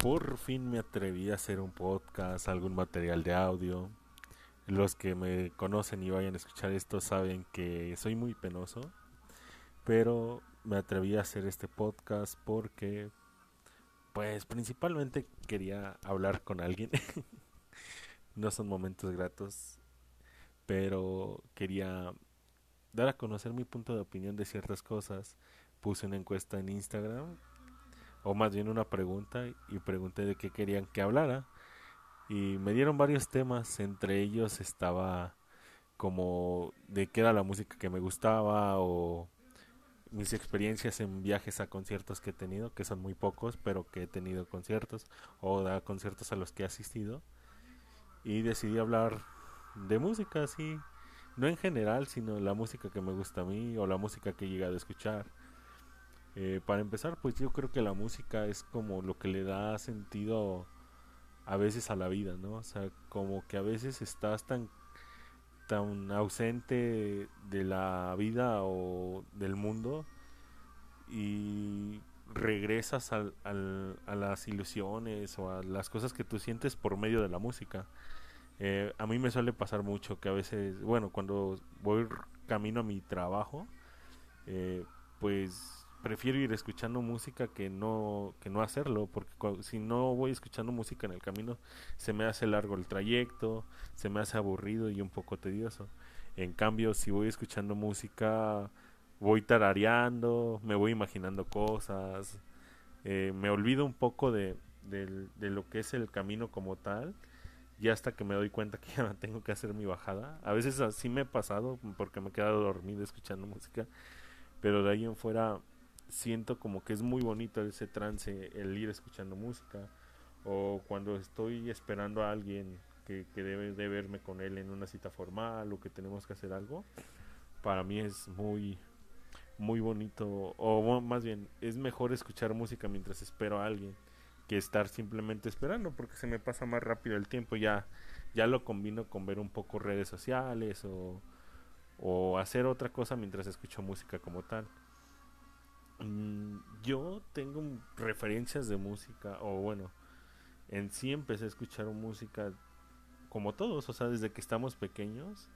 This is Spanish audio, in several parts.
por fin me atreví a hacer un podcast, algún material de audio. Los que me conocen y vayan a escuchar esto saben que soy muy penoso, pero me atreví a hacer este podcast porque, pues principalmente quería hablar con alguien. no son momentos gratos, pero quería dar a conocer mi punto de opinión de ciertas cosas. Puse una encuesta en Instagram o más bien una pregunta y pregunté de qué querían que hablara. Y me dieron varios temas, entre ellos estaba como de qué era la música que me gustaba o mis experiencias en viajes a conciertos que he tenido, que son muy pocos, pero que he tenido conciertos o a conciertos a los que he asistido. Y decidí hablar de música así, no en general, sino la música que me gusta a mí o la música que he llegado a escuchar eh, para empezar, pues yo creo que la música es como lo que le da sentido a veces a la vida, ¿no? O sea, como que a veces estás tan tan ausente de la vida o del mundo y regresas al, a las ilusiones o a las cosas que tú sientes por medio de la música. Eh, a mí me suele pasar mucho que a veces, bueno, cuando voy camino a mi trabajo, eh, pues prefiero ir escuchando música que no que no hacerlo porque si no voy escuchando música en el camino se me hace largo el trayecto se me hace aburrido y un poco tedioso. En cambio si voy escuchando música voy tarareando me voy imaginando cosas eh, me olvido un poco de, de, de lo que es el camino como tal y hasta que me doy cuenta que ya tengo que hacer mi bajada. A veces así me he pasado porque me he quedado dormido escuchando música pero de ahí en fuera siento como que es muy bonito ese trance, el ir escuchando música, o cuando estoy esperando a alguien que, que debe de verme con él en una cita formal o que tenemos que hacer algo, para mí es muy, muy bonito, o más bien, es mejor escuchar música mientras espero a alguien que estar simplemente esperando, porque se me pasa más rápido el tiempo, ya, ya lo combino con ver un poco redes sociales o, o hacer otra cosa mientras escucho música como tal. Mm, yo tengo referencias de música, o bueno, en sí empecé a escuchar música como todos, o sea, desde que estamos pequeños,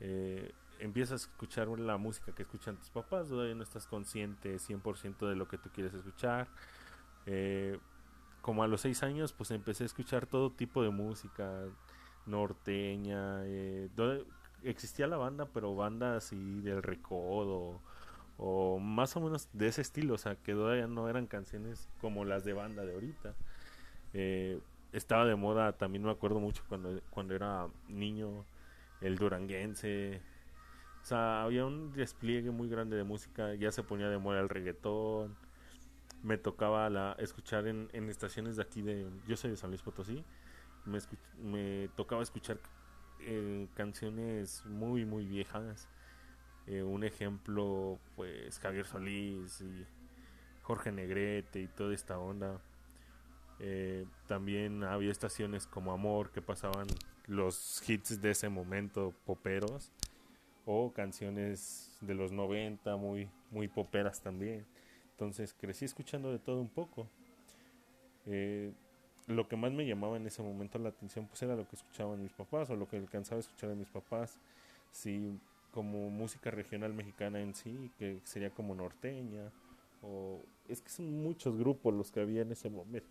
eh, empiezas a escuchar la música que escuchan tus papás, todavía no estás consciente 100% de lo que tú quieres escuchar. Eh, como a los 6 años, pues empecé a escuchar todo tipo de música norteña. Eh, existía la banda, pero banda así del recodo o más o menos de ese estilo, o sea, que todavía no eran canciones como las de banda de ahorita. Eh, estaba de moda, también me acuerdo mucho cuando, cuando era niño, el duranguense. O sea, había un despliegue muy grande de música, ya se ponía de moda el reggaetón. Me tocaba la, escuchar en, en estaciones de aquí de... Yo soy de San Luis Potosí. Me, me tocaba escuchar eh, canciones muy, muy viejas eh, un ejemplo, pues Javier Solís y Jorge Negrete y toda esta onda. Eh, también había estaciones como Amor que pasaban los hits de ese momento poperos o canciones de los 90 muy muy poperas también. Entonces crecí escuchando de todo un poco. Eh, lo que más me llamaba en ese momento la atención pues era lo que escuchaban mis papás o lo que alcanzaba a escuchar de mis papás. Si como música regional mexicana en sí, que sería como norteña, o es que son muchos grupos los que había en ese momento,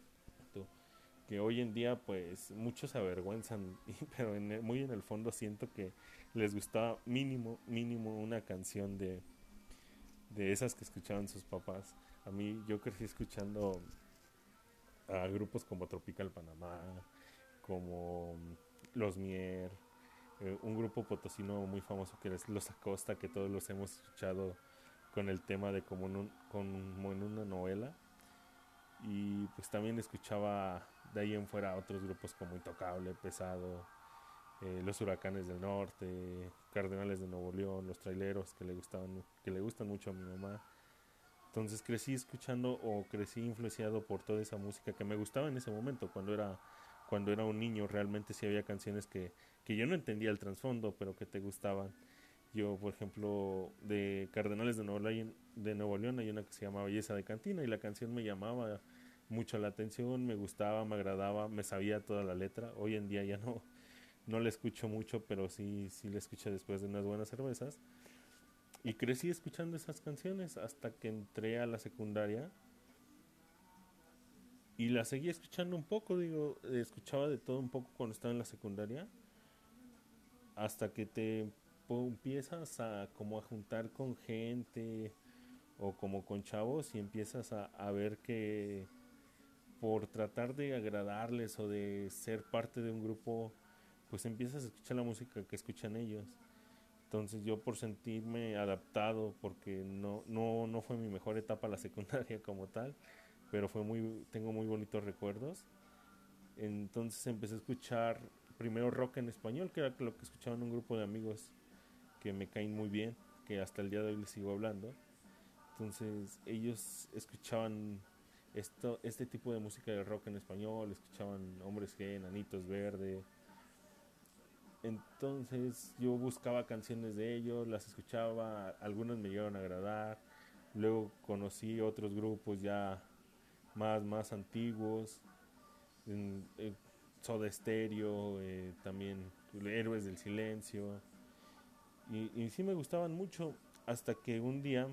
que hoy en día pues muchos se avergüenzan, pero en muy en el fondo siento que les gustaba mínimo, mínimo una canción de, de esas que escuchaban sus papás. A mí yo crecí escuchando a grupos como Tropical Panamá, como Los Mier, eh, un grupo potosino muy famoso que es Los Acosta, que todos los hemos escuchado con el tema de como en, una novela. Y pues también escuchaba de ahí en fuera otros grupos como Intocable, Pesado, eh, Los Huracanes del Norte, Cardenales de Nuevo León, Los Traileros, que le, gustaban, que le gustan mucho a mi mamá. Entonces crecí escuchando o crecí influenciado por toda esa música que me gustaba en ese momento, cuando era, cuando era un niño, realmente sí había canciones que, que yo no entendía el trasfondo, pero que te gustaban. Yo, por ejemplo, de Cardenales de Nuevo, León, de Nuevo León hay una que se llama Belleza de Cantina y la canción me llamaba mucho la atención, me gustaba, me agradaba, me sabía toda la letra. Hoy en día ya no, no la escucho mucho, pero sí, sí la escucho después de unas buenas cervezas. Y crecí escuchando esas canciones hasta que entré a la secundaria. Y la seguí escuchando un poco, digo, escuchaba de todo un poco cuando estaba en la secundaria. Hasta que te empiezas a como a juntar con gente o como con chavos y empiezas a, a ver que por tratar de agradarles o de ser parte de un grupo, pues empiezas a escuchar la música que escuchan ellos. Entonces yo por sentirme adaptado, porque no, no, no fue mi mejor etapa la secundaria como tal, pero fue muy, tengo muy bonitos recuerdos. Entonces empecé a escuchar primero rock en español, que era lo que escuchaba en un grupo de amigos que me caen muy bien, que hasta el día de hoy les sigo hablando. Entonces ellos escuchaban esto, este tipo de música de rock en español, escuchaban Hombres G, Nanitos Verde. Entonces yo buscaba canciones de ellos, las escuchaba, algunas me llegaron a agradar. Luego conocí otros grupos ya más, más antiguos, en, Soda Stereo, eh, también Héroes del Silencio. Y, y sí me gustaban mucho hasta que un día,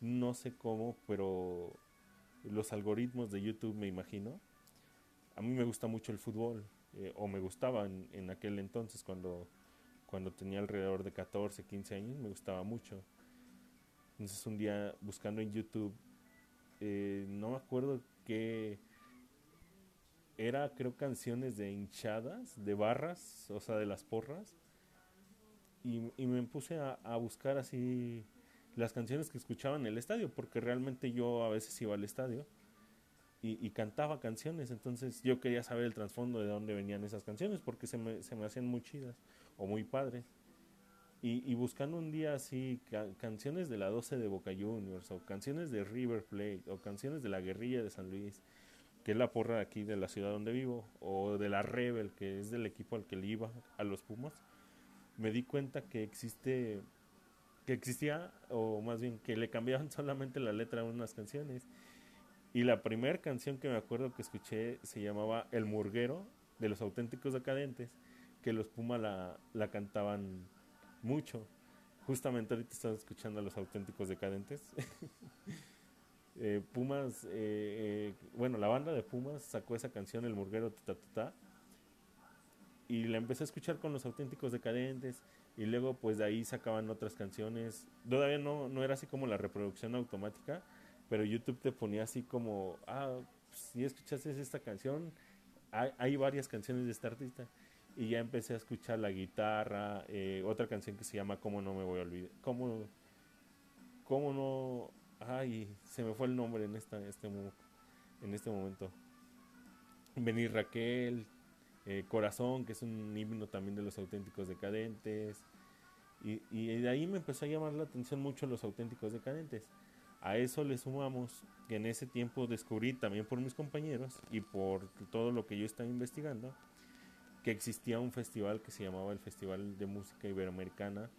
no sé cómo, pero los algoritmos de YouTube, me imagino. A mí me gusta mucho el fútbol, eh, o me gustaba en, en, aquel entonces cuando, cuando tenía alrededor de 14, 15 años, me gustaba mucho. Entonces un día buscando en YouTube, eh, no me acuerdo qué era, creo, canciones de hinchadas, de barras, o sea, de las porras. Y, y me puse a, buscar así las canciones que escuchaba en el estadio, porque realmente yo a veces iba al estadio y, cantaba canciones, entonces yo quería saber el trasfondo de dónde venían esas canciones, porque se me, se me hacían muy chidas o muy padres. Y, buscando un día así canciones de la 12 de Boca Juniors, o canciones de River Plate, o canciones de la guerrilla de San Luis, que es la porra aquí de la ciudad donde vivo, o de la Rebel, que es del equipo al que le iba, a los Pumas, me di cuenta que existe que existía, o más bien que le cambiaban solamente la letra a unas canciones. Y la primera canción que me acuerdo que escuché se llamaba El Murguero de los auténticos decadentes, que los Puma la, la cantaban mucho. Justamente ahorita estaba escuchando a los auténticos decadentes. eh, Pumas, eh, eh, bueno, la banda de Pumas sacó esa canción, El Murguero, ta, ta, ta, y la empecé a escuchar con los auténticos decadentes y luego pues de ahí sacaban otras canciones. Todavía no, no era así como la reproducción automática, pero YouTube te ponía así como, ah, si escuchaste esta canción, hay, hay, varias canciones de este artista. Y ya empecé a escuchar la guitarra, eh, otra canción que se llama Cómo no me voy a olvidar, cómo, cómo no, ay, se me fue el nombre en, este, en este momento. Venir Raquel, eh, Corazón, que es un himno también de los auténticos decadentes. Y, y, de ahí me empezó a llamar la atención mucho los auténticos decadentes. A eso le sumamos que en ese tiempo descubrí también por mis compañeros y por todo lo que yo estaba investigando que existía un festival que se llamaba el Festival de Música Iberoamericana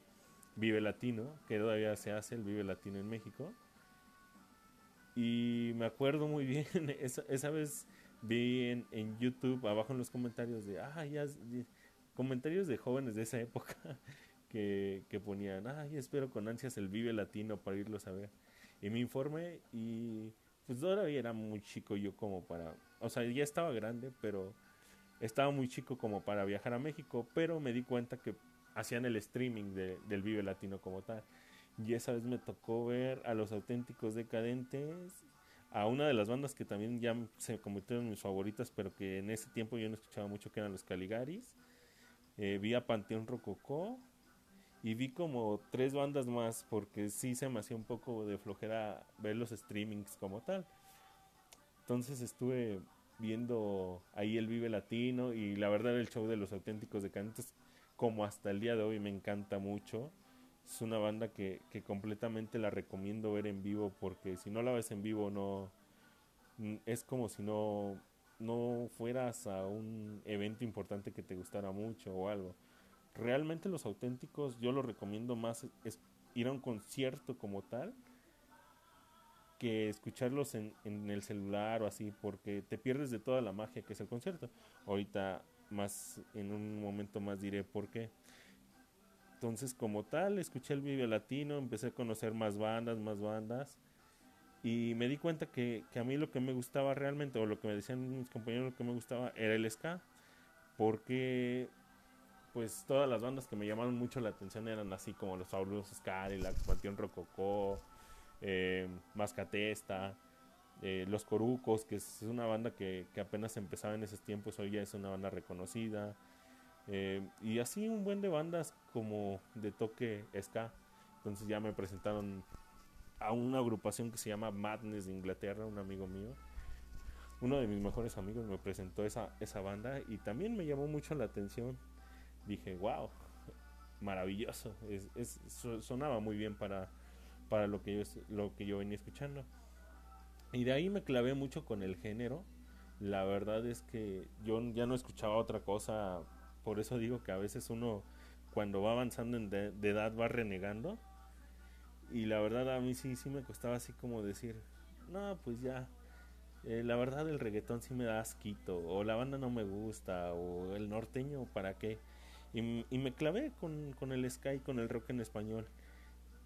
Vive Latino, que todavía se hace el Vive Latino en México. Y me acuerdo muy bien, esa, esa vez vi en, en, YouTube abajo en los comentarios de, ah, ya, comentarios de jóvenes de esa época que, que ponían, ay, espero con ansias el Vive Latino para irlos a ver. Y me informé y pues todavía era muy chico yo como para, o sea, ya estaba grande, pero estaba muy chico como para viajar a México, pero me di cuenta que hacían el streaming de, del Vive Latino como tal. Y esa vez me tocó ver a los auténticos decadentes a una de las bandas que también ya se convirtieron en mis favoritas, pero que en ese tiempo yo no escuchaba mucho, que eran los Caligaris. Eh, vi a Panteón Rococó y vi como tres bandas más, porque sí se me hacía un poco de flojera ver los streamings como tal. Entonces estuve viendo ahí el Vive Latino y la verdad el show de los auténticos decantes, como hasta el día de hoy me encanta mucho. Es una banda que, que completamente la recomiendo ver en vivo porque si no la ves en vivo no mm, es como si no no fueras a un evento importante que te gustara mucho o algo. Realmente los auténticos yo lo recomiendo más es ir a un concierto como tal que escucharlos en, en el celular o así, porque te pierdes de toda la magia que es el concierto. Ahorita más, en un momento más diré por qué. Entonces, como tal, escuché el Vive Latino, empecé a conocer más bandas, más bandas. Y me di cuenta que, que, a mí lo que me gustaba realmente, o lo que me decían mis compañeros, lo que me gustaba era el ska. Porque, pues, todas las bandas que me llamaron mucho la atención eran así como los Fabulosos la Panteón Rococó, eh, Mascatesta, eh, Los Corucos, que es una banda que, apenas empezaba en esos tiempos, hoy ya es una banda reconocida. Eh, y así un buen de bandas como de toque ska. Entonces ya me presentaron a una agrupación que se llama Madness de Inglaterra, un amigo mío. Uno de mis mejores amigos me presentó esa, esa banda y también me llamó mucho la atención. Dije, wow, maravilloso. sonaba muy bien para, para lo que yo, lo que yo venía escuchando. Y de ahí me clavé mucho con el género. La verdad es que yo ya no escuchaba otra cosa. Por eso digo que a veces uno cuando va avanzando en de, edad va renegando. Y la verdad a mí sí, me costaba así como decir, no, pues ya. Eh, la verdad el reggaetón sí me da asquito. O la banda no me gusta. O el norteño, ¿para qué? Y, y me clavé con, con el sky, con el rock en español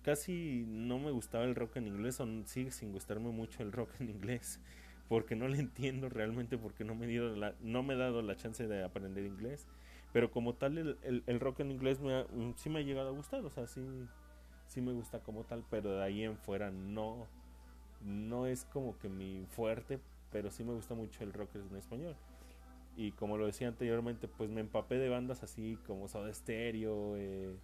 casi no me gustaba el rock en inglés, o sigue sin gustarme mucho el rock en inglés, porque no le entiendo realmente, porque no me, dio la, no me he dado la chance de aprender inglés. Pero como tal, el, el, rock en inglés me mm, sí me ha llegado a gustar, o sea, sí, sí me gusta como tal, pero de ahí en fuera no, no es como que mi fuerte, pero sí me gusta mucho el rock en español. Y como lo decía anteriormente, pues me empapé de bandas así como Soda Stereo, eh,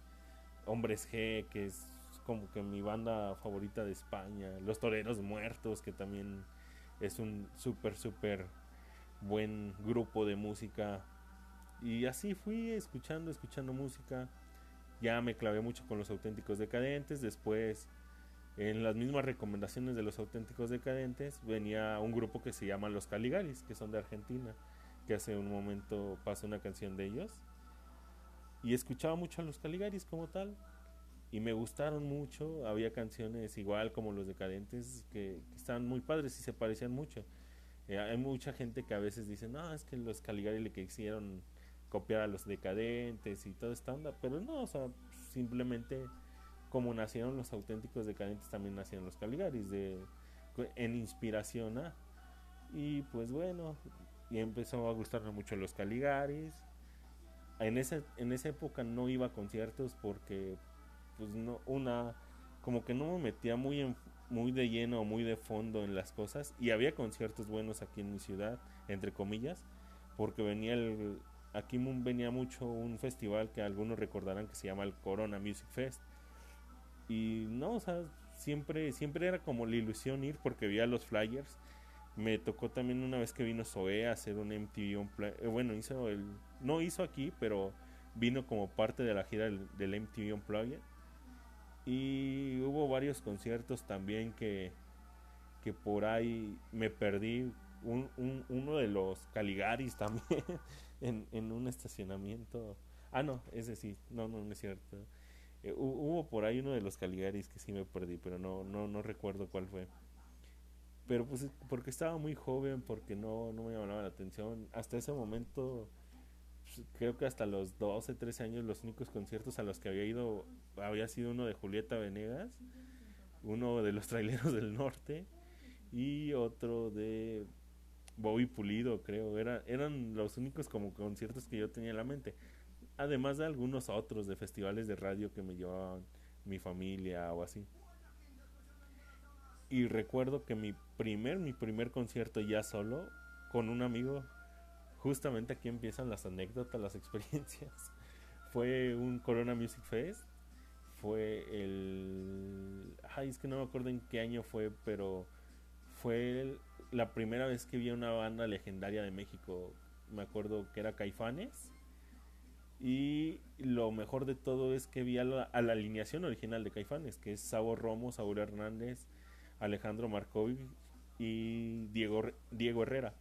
Hombres G, que es como que mi banda favorita de España, Los Toreros Muertos, que también es un súper, súper buen grupo de música. Y así fui escuchando, escuchando música. Ya me clavé mucho con los auténticos decadentes. Después, en las mismas recomendaciones de los auténticos decadentes, venía un grupo que se llama Los Caligaris, que son de Argentina, que hace un momento pasó una canción de ellos. Y escuchaba mucho a los Caligaris como tal y me gustaron mucho. Había canciones igual como los decadentes que, estaban muy padres y se parecían mucho. Eh, hay mucha gente que a veces dice, no, es que los Caligari le quisieron copiar a los decadentes y toda esta onda, pero no, o sea, simplemente como nacieron los auténticos decadentes, también nacieron los Caligaris, de, en inspiración a. Y pues bueno, y empezó a gustarme mucho los Caligaris. En esa, en esa época no iba a conciertos porque pues no, una, como que no me metía muy, en, muy de lleno o muy de fondo en las cosas. Y había conciertos buenos aquí en mi ciudad, entre comillas, porque venía el, aquí venía mucho un festival que algunos recordarán que se llama el Corona Music Fest. Y no, o sea, siempre, siempre era como la ilusión ir porque veía los flyers. Me tocó también una vez que vino Zoe a hacer un MTV eh, bueno, hizo el no hizo aquí, pero vino como parte de la gira del, del MTV Unplugged y hubo varios conciertos también que, que por ahí me perdí. Un, uno de los Caligaris también en, en un estacionamiento. Ah, no, ese sí, no, no, no es cierto. Eh, hubo por ahí uno de los Caligaris que sí me perdí, pero no, no, no recuerdo cuál fue. Pero pues porque estaba muy joven, porque no, no me llamaba la atención. Hasta ese momento creo que hasta los 12, 13 años los únicos conciertos a los que había ido había sido uno de Julieta Venegas, uno de los traileros del norte y otro de Bobby Pulido, creo. Era, eran los únicos como conciertos que yo tenía en la mente. Además de algunos otros de festivales de radio que me llevaban mi familia o así. Y recuerdo que mi primer, mi primer concierto ya solo con un amigo justamente aquí empiezan las anécdotas, las experiencias. Fue un Corona Music Fest. Fue el... Ay, es que no me acuerdo en qué año fue, pero fue la primera vez que vi una banda legendaria de México. Me acuerdo que era Caifanes. Y lo mejor de todo es que vi a la, alineación original de Caifanes, que es Sabo Romo, Saúl Hernández, Alejandro Markovic y Diego, Diego Herrera.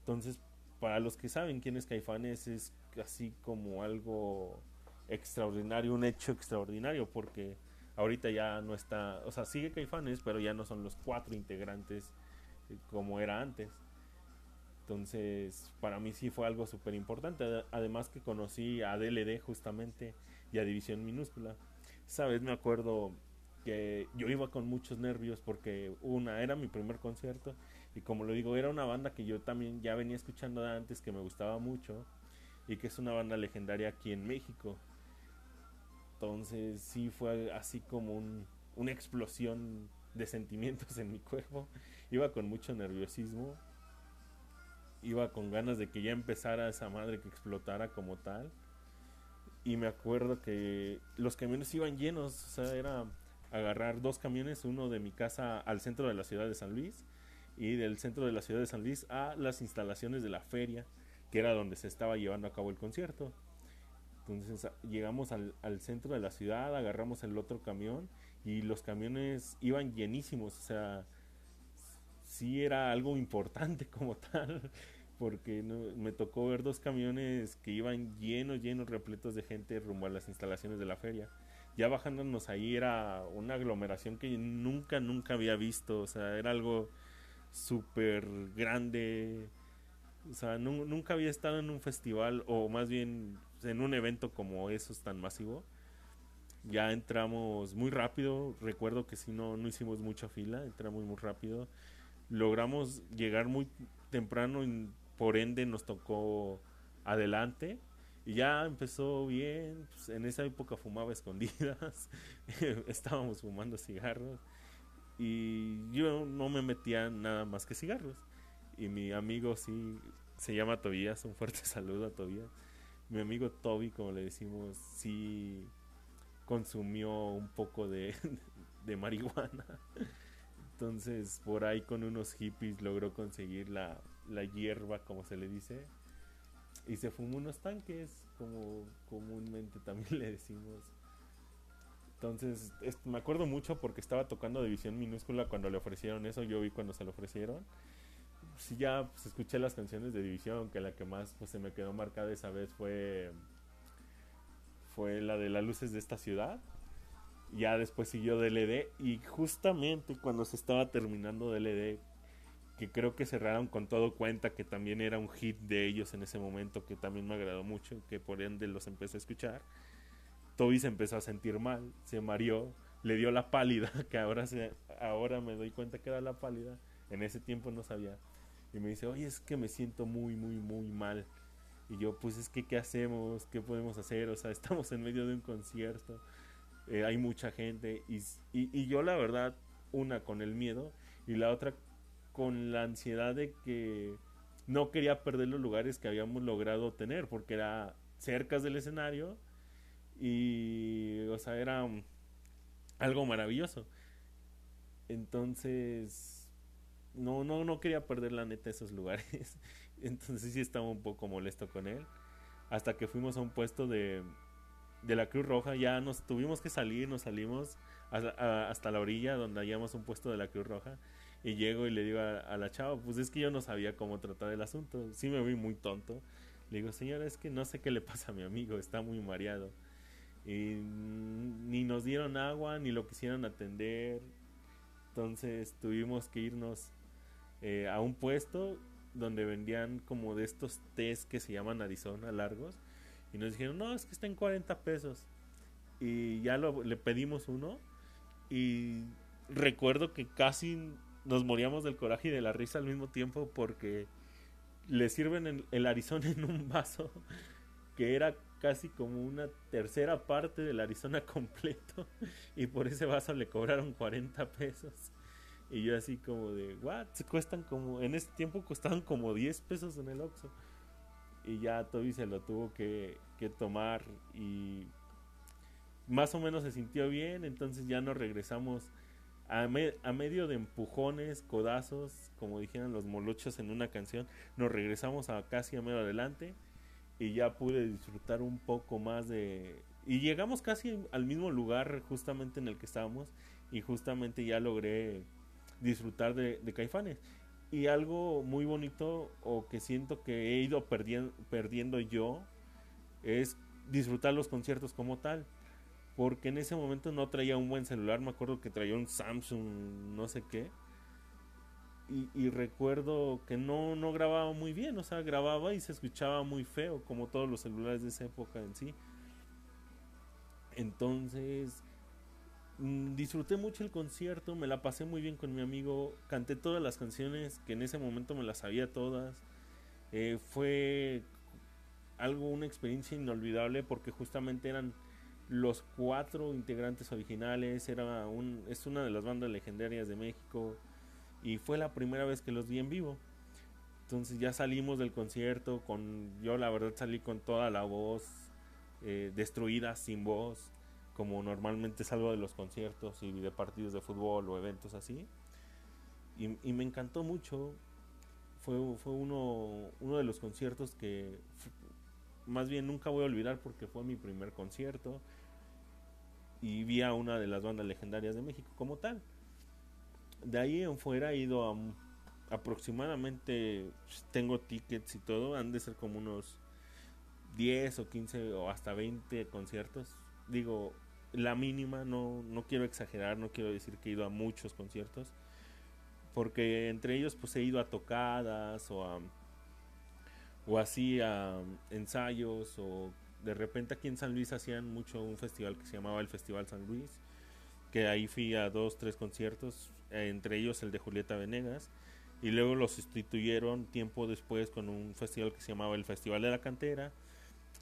Entonces para los que saben quién es Caifanes es así como algo extraordinario, un hecho extraordinario, porque Ahorita ya no está, o sea, sigue Caifanes, pero ya no son los cuatro integrantes eh, como era antes. Entonces, para mí sí fue algo súper importante. Además que conocí a DLD justamente y a División Minúscula. Sabes, me acuerdo que yo iba con muchos nervios porque una, era mi primer concierto y como lo digo, era una banda que yo también ya venía escuchando antes, que me gustaba mucho y que es una banda legendaria aquí en México. Entonces sí fue así como un, una explosión de sentimientos en mi cuerpo. Iba con mucho nerviosismo. Iba con ganas de que ya empezara esa madre que explotara como tal. Y me acuerdo que los camiones iban llenos. O sea, era agarrar dos camiones, uno de mi casa al centro de la ciudad de San Luis y del centro de la ciudad de San Luis a las instalaciones de la feria, que era donde se estaba llevando a cabo el concierto. Entonces llegamos al, al, centro de la ciudad, agarramos el otro camión y los camiones iban llenísimos, o sea, sí era algo importante como tal, porque me tocó ver dos camiones que iban llenos, llenos, repletos de gente rumbo a las instalaciones de la feria. Ya bajándonos ahí era una aglomeración que nunca, nunca había visto, o sea, era algo súper grande, o sea, nunca había estado en un festival o más bien en un evento como esos tan masivo. Ya entramos muy rápido, recuerdo que si no, no hicimos mucha fila, entramos muy rápido. Logramos llegar muy temprano y por ende nos tocó adelante. Y ya empezó bien, pues, en esa época fumaba escondidas, estábamos fumando cigarros y yo no me metía nada más que cigarros. Y mi amigo sí se llama Tobías, un fuerte saludo a Tobías. Mi amigo Toby, como le decimos, sí consumió un poco de, de marihuana. Entonces, por ahí con unos hippies logró conseguir la, la hierba, como se le dice. Y se fumó unos tanques, como comúnmente también le decimos. Entonces, me acuerdo mucho porque estaba tocando División Minúscula cuando le ofrecieron eso, yo vi cuando se lo ofrecieron. Sí, ya pues, escuché las canciones de División, que la que más pues, se me quedó marcada esa vez fue, fue la de las luces de esta ciudad. Ya después siguió DLD y justamente cuando se estaba terminando DLD, que creo que cerraron con todo cuenta que también era un hit de ellos en ese momento, que también me agradó mucho, que por ende los empecé a escuchar Toby se empezó a sentir mal, se mareó, le dio la pálida, que ahora, se, ahora me doy cuenta que era la pálida, en ese tiempo no sabía. Y me dice, oye, es que me siento muy, muy, muy mal. Y yo, pues es que, ¿qué hacemos? ¿Qué podemos hacer? O sea, estamos en medio de un concierto, eh, hay mucha gente. Y, y, y yo, la verdad, una con el miedo y la otra con la ansiedad de que no quería perder los lugares que habíamos logrado tener, porque era cerca del escenario y, o sea, era algo maravilloso. Entonces, no, no, no quería perder la neta esos lugares. Entonces sí estaba un poco molesto con él. Hasta que fuimos a un puesto de, de la Cruz Roja, ya nos tuvimos que salir, nos salimos hasta, la orilla donde hallamos un puesto de la Cruz Roja. Y llego y le digo a, la chava, pues es que yo no sabía cómo tratar el asunto. Sí me vi muy tonto. Le digo, señora, es que no sé qué le pasa a mi amigo, está muy mareado. Y ni nos dieron agua, ni lo quisieron atender. Entonces tuvimos que irnos eh, a un puesto donde vendían como de estos tés que se llaman Arizona largos. Y nos dijeron, no, es que está en 40 pesos. Y ya lo, le pedimos uno. Y recuerdo que casi nos moríamos del coraje y de la risa al mismo tiempo porque le sirven el Arizona en un vaso que era casi como una tercera parte del Arizona completo y por ese vaso le cobraron 40 pesos. Y yo así como de, what? Se cuestan como, en ese tiempo costaban como 10 pesos en el Oxxo. Y ya Toby se lo tuvo que, que tomar y más o menos se sintió bien, entonces ya nos regresamos a, a, medio de empujones, codazos, como dijeron los molochos en una canción, nos regresamos a casi a medio adelante y ya pude disfrutar un poco más de... Y llegamos casi al mismo lugar justamente en el que estábamos y justamente ya logré disfrutar de, Caifanes. Y algo muy bonito o que siento que he ido perdiendo, perdiendo yo es disfrutar los conciertos como tal. porque en ese momento no traía un buen celular, me acuerdo que traía un Samsung, no sé qué. Y, recuerdo que no, no grababa muy bien, o sea, grababa y se escuchaba muy feo, como todos los celulares de esa época en sí. Entonces, mm, disfruté mucho el concierto, me la pasé muy bien con mi amigo, canté todas las canciones que en ese momento me las sabía todas. Eh, fue algo, una experiencia inolvidable porque justamente eran los cuatro integrantes originales, era un, es una de las bandas legendarias de México y fue la primera vez que los vi en vivo. Entonces ya salimos del concierto con, yo la verdad salí con toda la voz eh, destruida, sin voz, como normalmente salgo de los conciertos y de partidos de fútbol o eventos así. Y, y me encantó mucho. Fue, fue uno, uno de los conciertos que más bien nunca voy a olvidar porque fue mi primer concierto y vi a una de las bandas legendarias de México como tal. De ahí en fuera he ido a aproximadamente, tengo tickets y todo, han de ser como unos 10 o 15 o hasta 20 conciertos. Digo, la mínima, no, no quiero exagerar, no quiero decir que he ido a muchos conciertos, porque entre ellos pues he ido a tocadas o a o hacía ensayos o de repente aquí en San Luis hacían mucho un festival que se llamaba el Festival San Luis, que ahí fui a dos, tres conciertos, entre ellos el de Julieta Venegas, y luego lo sustituyeron tiempo después con un festival que se llamaba el Festival de la Cantera,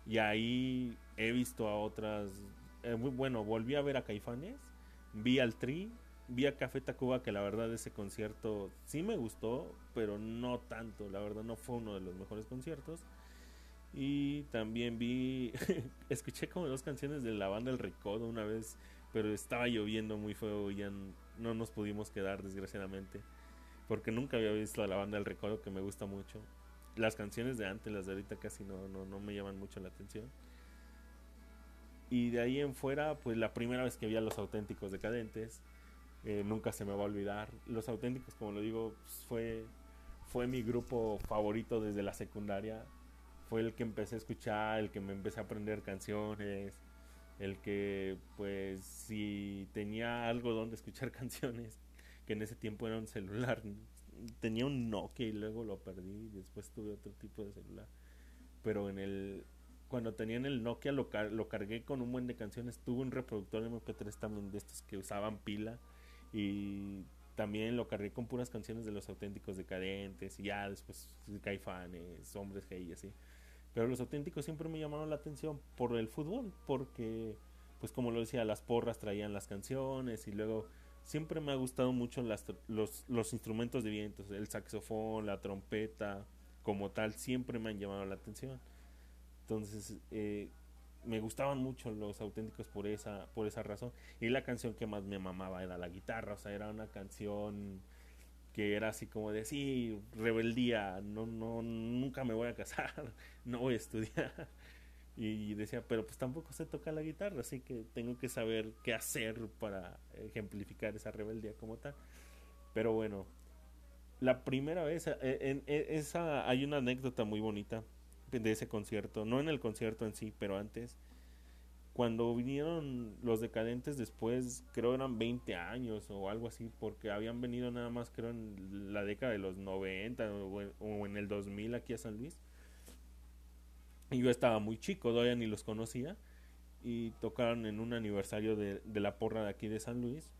y ahí he visto a otras, eh, bueno, volví a ver a Caifanes, vi al Tri, vi a Café Tacuba que la verdad ese concierto sí me gustó, pero no tanto, la verdad no fue uno de los mejores conciertos. Y también vi, escuché como dos canciones de la banda El Recodo una vez, pero estaba lloviendo muy feo y ya no nos pudimos quedar desgraciadamente, porque nunca había visto a la banda El Recodo que me gusta mucho. Las canciones de antes, las de ahorita casi no, no, no me llaman mucho la atención. Y de ahí en fuera, pues la primera vez que vi a los auténticos decadentes, eh, nunca se me va a olvidar. Los auténticos, como lo digo, pues, fue, fue mi grupo favorito desde la secundaria. Fue el que empecé a escuchar, el que me empecé a aprender canciones, el que pues si tenía algo donde escuchar canciones, que en ese tiempo era un celular, tenía un Nokia y luego lo perdí, después tuve otro tipo de celular. Pero en el cuando tenía en el Nokia lo, lo cargué con un buen de canciones, tuve un reproductor MP3 también de estos que usaban pila y también lo cargué con puras canciones de los auténticos decadentes y ya después caifanes, hombres gay y así. Pero los auténticos siempre me llamaron la atención por el fútbol, porque pues como lo decía, las porras traían las canciones y luego siempre me ha gustado mucho las, los, los instrumentos de vientos, el saxofón, la trompeta, como tal, siempre me han llamado la atención. Entonces, eh, me gustaban mucho los auténticos por esa por esa razón y la canción que más me mamaba era la guitarra o sea era una canción que era así como de sí rebeldía no no nunca me voy a casar no voy a estudiar y decía pero pues tampoco sé tocar la guitarra así que tengo que saber qué hacer para ejemplificar esa rebeldía como tal pero bueno la primera vez eh, en, en esa hay una anécdota muy bonita de ese concierto, no en el concierto en sí, pero antes. Cuando vinieron los decadentes después, creo eran 20 años o algo así, porque habían venido nada más, creo, en la década de los 90 o en el 2000 aquí a San Luis. Y yo estaba muy chico, todavía ni los conocía. Y tocaron en un aniversario de, de la porra de aquí de San Luis,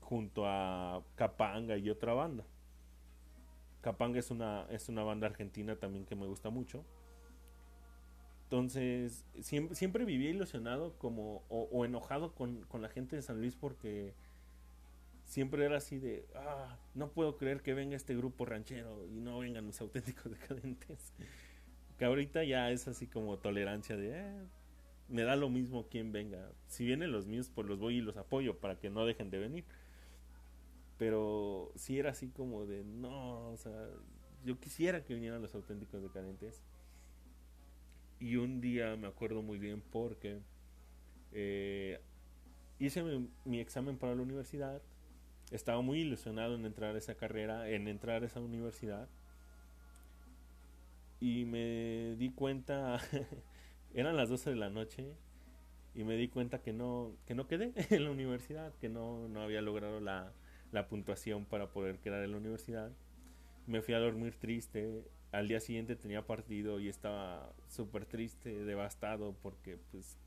junto a Capanga y otra banda. Capanga es una, es una banda argentina también que me gusta mucho. Entonces, siempre, siempre vivía ilusionado como, o, enojado con, la gente de San Luis porque siempre era así de, ah, no puedo creer que venga este grupo ranchero y no vengan los auténticos decadentes. Que ahorita ya es así como tolerancia de, eh, me da lo mismo quien venga. Si vienen los míos, pues los voy y los apoyo para que no dejen de venir. Pero si era así como de, no, o sea, yo quisiera que vinieran los auténticos decadentes y un día me acuerdo muy bien porque eh, hice mi, examen para la universidad. Estaba muy ilusionado en entrar a esa carrera, en entrar a esa universidad. Y me di cuenta, eran las 12 de la noche y me di cuenta que no, que no quedé en la universidad, que no, no había logrado la, la puntuación para poder quedar en la universidad. Me fui a dormir triste, al día siguiente tenía partido y estaba súper triste, devastado, porque pues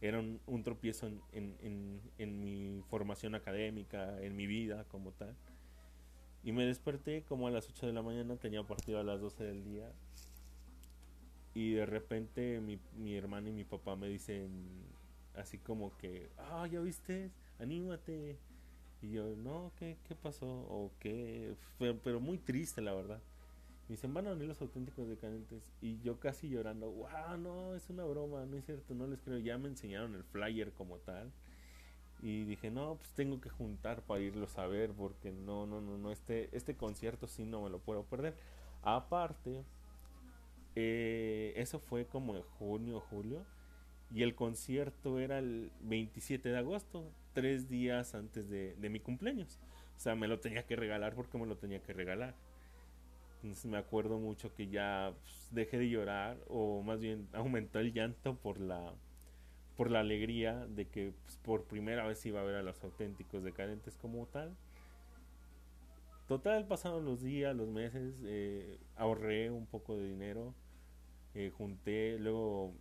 era un, un tropiezo en, en, en, mi formación académica, en mi vida como tal. Y me desperté como a las 8 de la mañana, tenía partido a las 12 del día. Y de repente mi, mi hermano y mi papá me dicen así como que, ah, ya viste, anímate. Y yo, no, ¿qué, qué pasó? O qué, pero muy triste la verdad. Me dicen, van a venir los auténticos decadentes. Y yo casi llorando, wow, no, es una broma, no es cierto, no les creo. Ya me enseñaron el flyer como tal. Y dije, no, pues tengo que juntar para irlos a ver, porque no, no, no, no, este, este concierto sí no me lo puedo perder. Aparte, eh, eso fue como en junio, julio. Y el concierto era el 27 de agosto, tres días antes de, de mi cumpleaños. O sea, me lo tenía que regalar porque me lo tenía que regalar. Me acuerdo mucho que ya pues, dejé de llorar o más bien aumentó el llanto por la por la alegría de que pues, por primera vez iba a ver a los auténticos decadentes como tal. Total, pasaron los días, los meses, eh, ahorré un poco de dinero, eh, junté, luego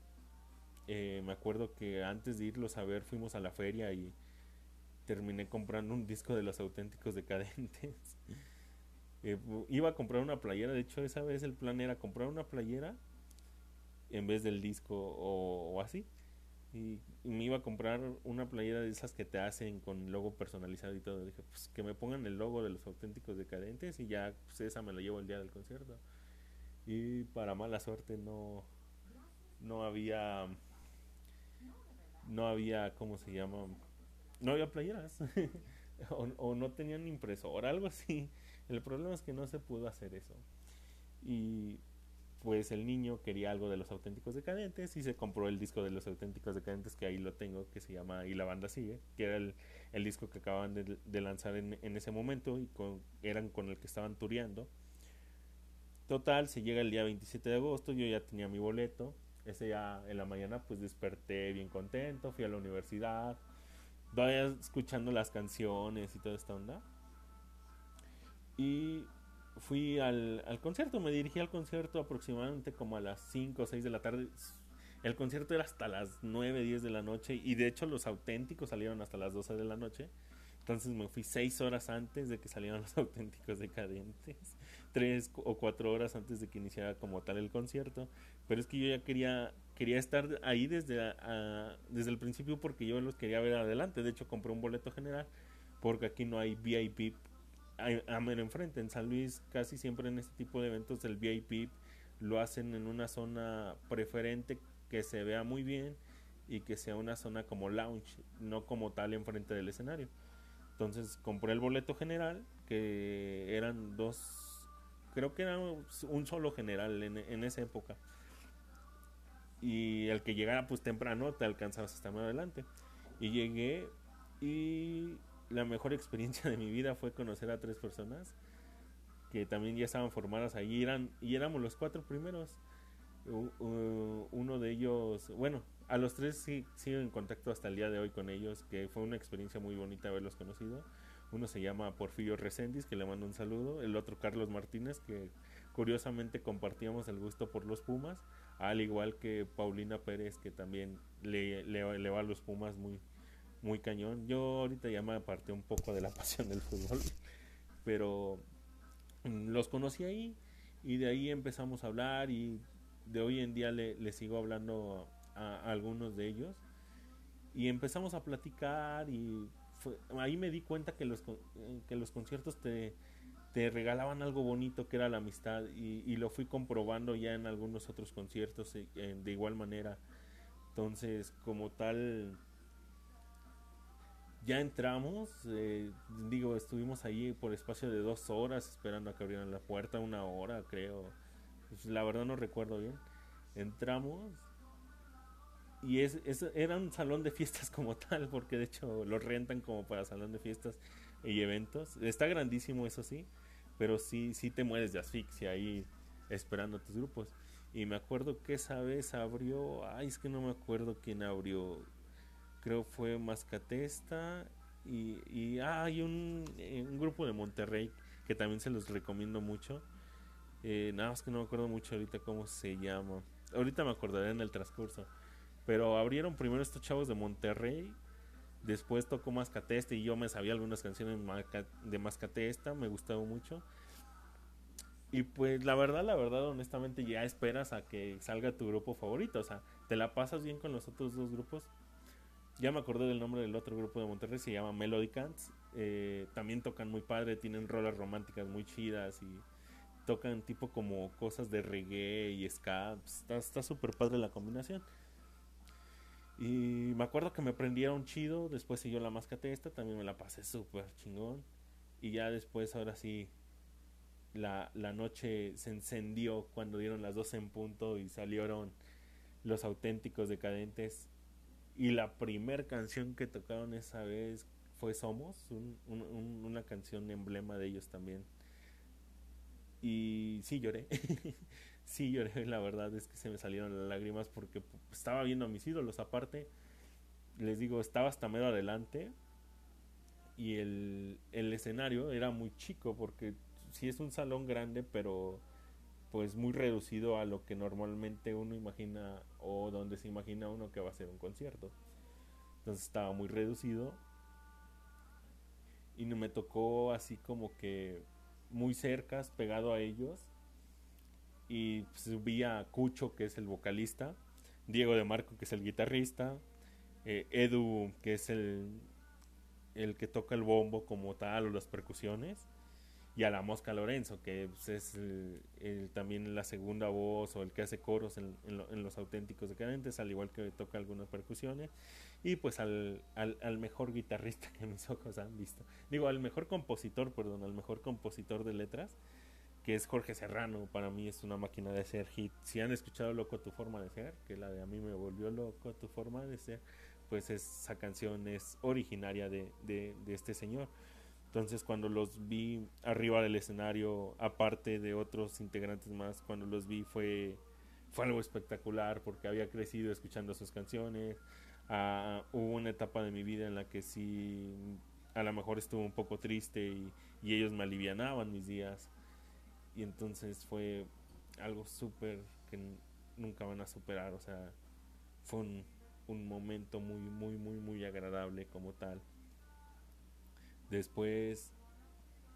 eh, me acuerdo que antes de irlos a ver fuimos a la feria y terminé comprando un disco de los auténticos decadentes. Eh, iba a comprar una playera, de hecho esa vez el plan era comprar una playera en vez del disco o, así. Y, me iba a comprar una playera de esas que te hacen con logo personalizado y todo. Dije, pues que me pongan el logo de los auténticos decadentes y ya pues esa me la llevo el día del concierto. Y para mala suerte no, no había, no había, ¿cómo se llama? No había playeras. o, no tenían impresora, algo así. El problema es que no se pudo hacer eso. Y pues el niño quería algo de los auténticos decadentes y se compró el disco de los auténticos decadentes que ahí lo tengo, que se llama Y la banda sigue, que era el, el disco que acaban de, lanzar en, en, ese momento y con, eran con el que estaban tureando. Total, se llega el día 27 de agosto, yo ya tenía mi boleto, ese ya en la mañana pues desperté bien contento, fui a la universidad, todavía escuchando las canciones y toda esta onda y fui al, al, concierto, me dirigí al concierto aproximadamente como a las 5 o 6 de la tarde. El concierto era hasta las 9, 10 de la noche y de hecho los auténticos salieron hasta las 12 de la noche. Entonces me fui 6 horas antes de que salieran los auténticos decadentes, 3 o 4 horas antes de que iniciara como tal el concierto. Pero es que yo ya quería, quería estar ahí desde, desde el principio porque yo los quería ver adelante. De hecho compré un boleto general porque aquí no hay VIP a, mero enfrente. En San Luis casi siempre en este tipo de eventos el VIP lo hacen en una zona preferente que se vea muy bien y que sea una zona como lounge, no como tal enfrente del escenario. Entonces compré el boleto general, que eran dos, creo que era un solo general en, en esa época. Y el que llegara pues temprano te alcanzabas hasta más adelante. Y llegué y la mejor experiencia de mi vida fue conocer a tres personas que también ya estaban formadas ahí eran, y éramos los cuatro primeros. uno de ellos, bueno, a los tres sí, sigo en contacto hasta el día de hoy con ellos, que fue una experiencia muy bonita haberlos conocido. Uno se llama Porfirio Recendis, que le mando un saludo. El otro Carlos Martínez, que curiosamente compartíamos el gusto por los Pumas. Al igual que Paulina Pérez, que también le, le, le va a los Pumas muy, muy cañón. Yo ahorita ya me aparté un poco de la pasión del fútbol, pero mm, los conocí ahí y de ahí empezamos a hablar y de hoy en día le, sigo hablando a, algunos de ellos y empezamos a platicar y ahí me di cuenta que los, que los conciertos te, te regalaban algo bonito que era la amistad y, y, lo fui comprobando ya en algunos otros conciertos eh, de igual manera. Entonces, como tal, ya entramos, eh, digo, estuvimos ahí por espacio de dos horas esperando a que abrieran la puerta, una hora creo, pues, la verdad no recuerdo bien. Entramos y es, era un salón de fiestas como tal, porque de hecho lo rentan como para salón de fiestas y eventos. Está grandísimo, eso sí, pero sí, sí te mueres de asfixia ahí esperando a tus grupos. Y me acuerdo que esa vez abrió, ay, es que no me acuerdo quién abrió creo fue Mascatesta y, y ah, hay un, eh, un grupo de Monterrey que también se los recomiendo mucho. Eh, nada más que no me acuerdo mucho ahorita cómo se llama. Ahorita me acordaré en el transcurso. Pero abrieron primero estos chavos de Monterrey. Después tocó Mascatesta y yo me sabía algunas canciones de Mascatesta. Me gustaba mucho. Y pues la verdad, la verdad, honestamente ya esperas a que salga tu grupo favorito. O sea, te la pasas bien con los otros dos grupos. Ya me acordé del nombre del otro grupo de Monterrey, se llama Melody Cants. Eh, también tocan muy padre, tienen rolas románticas muy chidas y tocan tipo como cosas de reggae y ska. Está súper padre la combinación. Y me acuerdo que me prendieron chido, después siguió la máscate esta, también me la pasé súper chingón. Y ya después, ahora sí, la, la noche se encendió cuando dieron las 12 en punto y salieron los auténticos decadentes y la primera canción que tocaron esa vez fue Somos, una canción emblema de ellos también. Y sí lloré, sí lloré, la verdad es que se me salieron las lágrimas porque estaba viendo a mis ídolos. Aparte, les digo, estaba hasta medio adelante y el, el escenario era muy chico porque sí es un salón grande, pero pues muy reducido a lo que normalmente uno imagina o donde se imagina uno que va a ser un concierto. Entonces estaba muy reducido y me tocó así como que muy cerca, pegado a ellos. Y vi a Cucho, que es el vocalista, Diego de Marco, que es el guitarrista, eh, Edu, que es el, el que toca el bombo como tal o las percusiones, y a la Mosca Lorenzo, que pues, es el, también la segunda voz o el que hace coros en, los auténticos decadentes, al igual que toca algunas percusiones, y pues al, al, mejor guitarrista que mis ojos han visto. Digo, al mejor compositor, perdón, al mejor compositor de letras, que es Jorge Serrano, para mí es una máquina de hacer hit. Si han escuchado Loco tu forma de ser, que la de a mí me volvió loco tu forma de ser, pues esa canción es originaria de, de, de este señor. Entonces cuando los vi arriba del escenario, aparte de otros integrantes más, cuando los vi fue, fue algo espectacular porque había crecido escuchando sus canciones. Ah, hubo una etapa de mi vida en la que sí, a lo mejor estuvo un poco triste y, ellos me alivianaban mis días. Y entonces fue algo súper que nunca van a superar. O sea, fue un momento muy, muy, muy, muy agradable como tal. Después,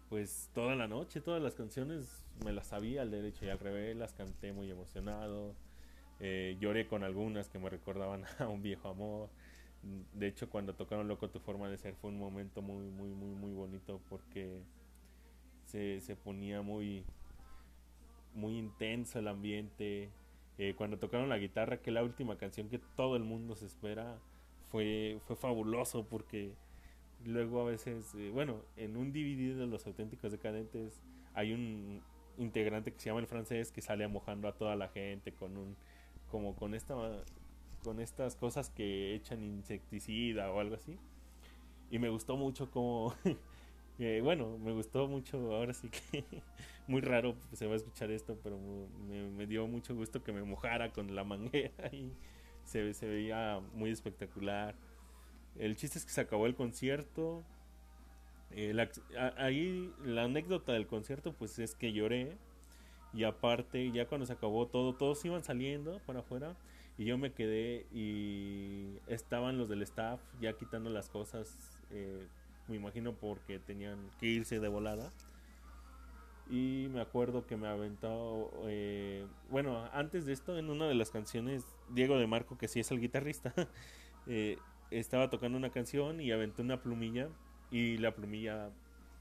pues toda la noche, todas las canciones me las sabía al derecho y al revés, las canté muy emocionado. Eh, lloré con algunas que me recordaban a un viejo amor. De hecho, cuando tocaron Loco tu forma de ser fue un momento muy, muy, muy, muy bonito porque se, se ponía muy, muy intenso el ambiente. Eh, cuando tocaron la guitarra, que la última canción que todo el mundo se espera, fue, fue fabuloso porque Luego a veces, eh, bueno, en un DVD de los auténticos decadentes hay un integrante que se llama el francés que sale mojando a toda la gente con un como con esta con estas cosas que echan insecticida o algo así. Y me gustó mucho como eh, bueno me gustó mucho ahora sí que muy raro se va a escuchar esto pero me, me, dio mucho gusto que me mojara con la manguera y se, se veía muy espectacular el chiste es que se acabó el concierto. Eh, ahí la anécdota del concierto pues es que lloré. Y aparte, ya cuando se acabó todo, todos iban saliendo para afuera. Y yo me quedé y estaban los del staff ya quitando las cosas. Eh, me imagino porque tenían que irse de volada. Y me acuerdo que me aventado. Eh, bueno, antes de esto, en una de las canciones, Diego de Marco, que sí es el guitarrista, eh, estaba tocando una canción y aventé una plumilla y la plumilla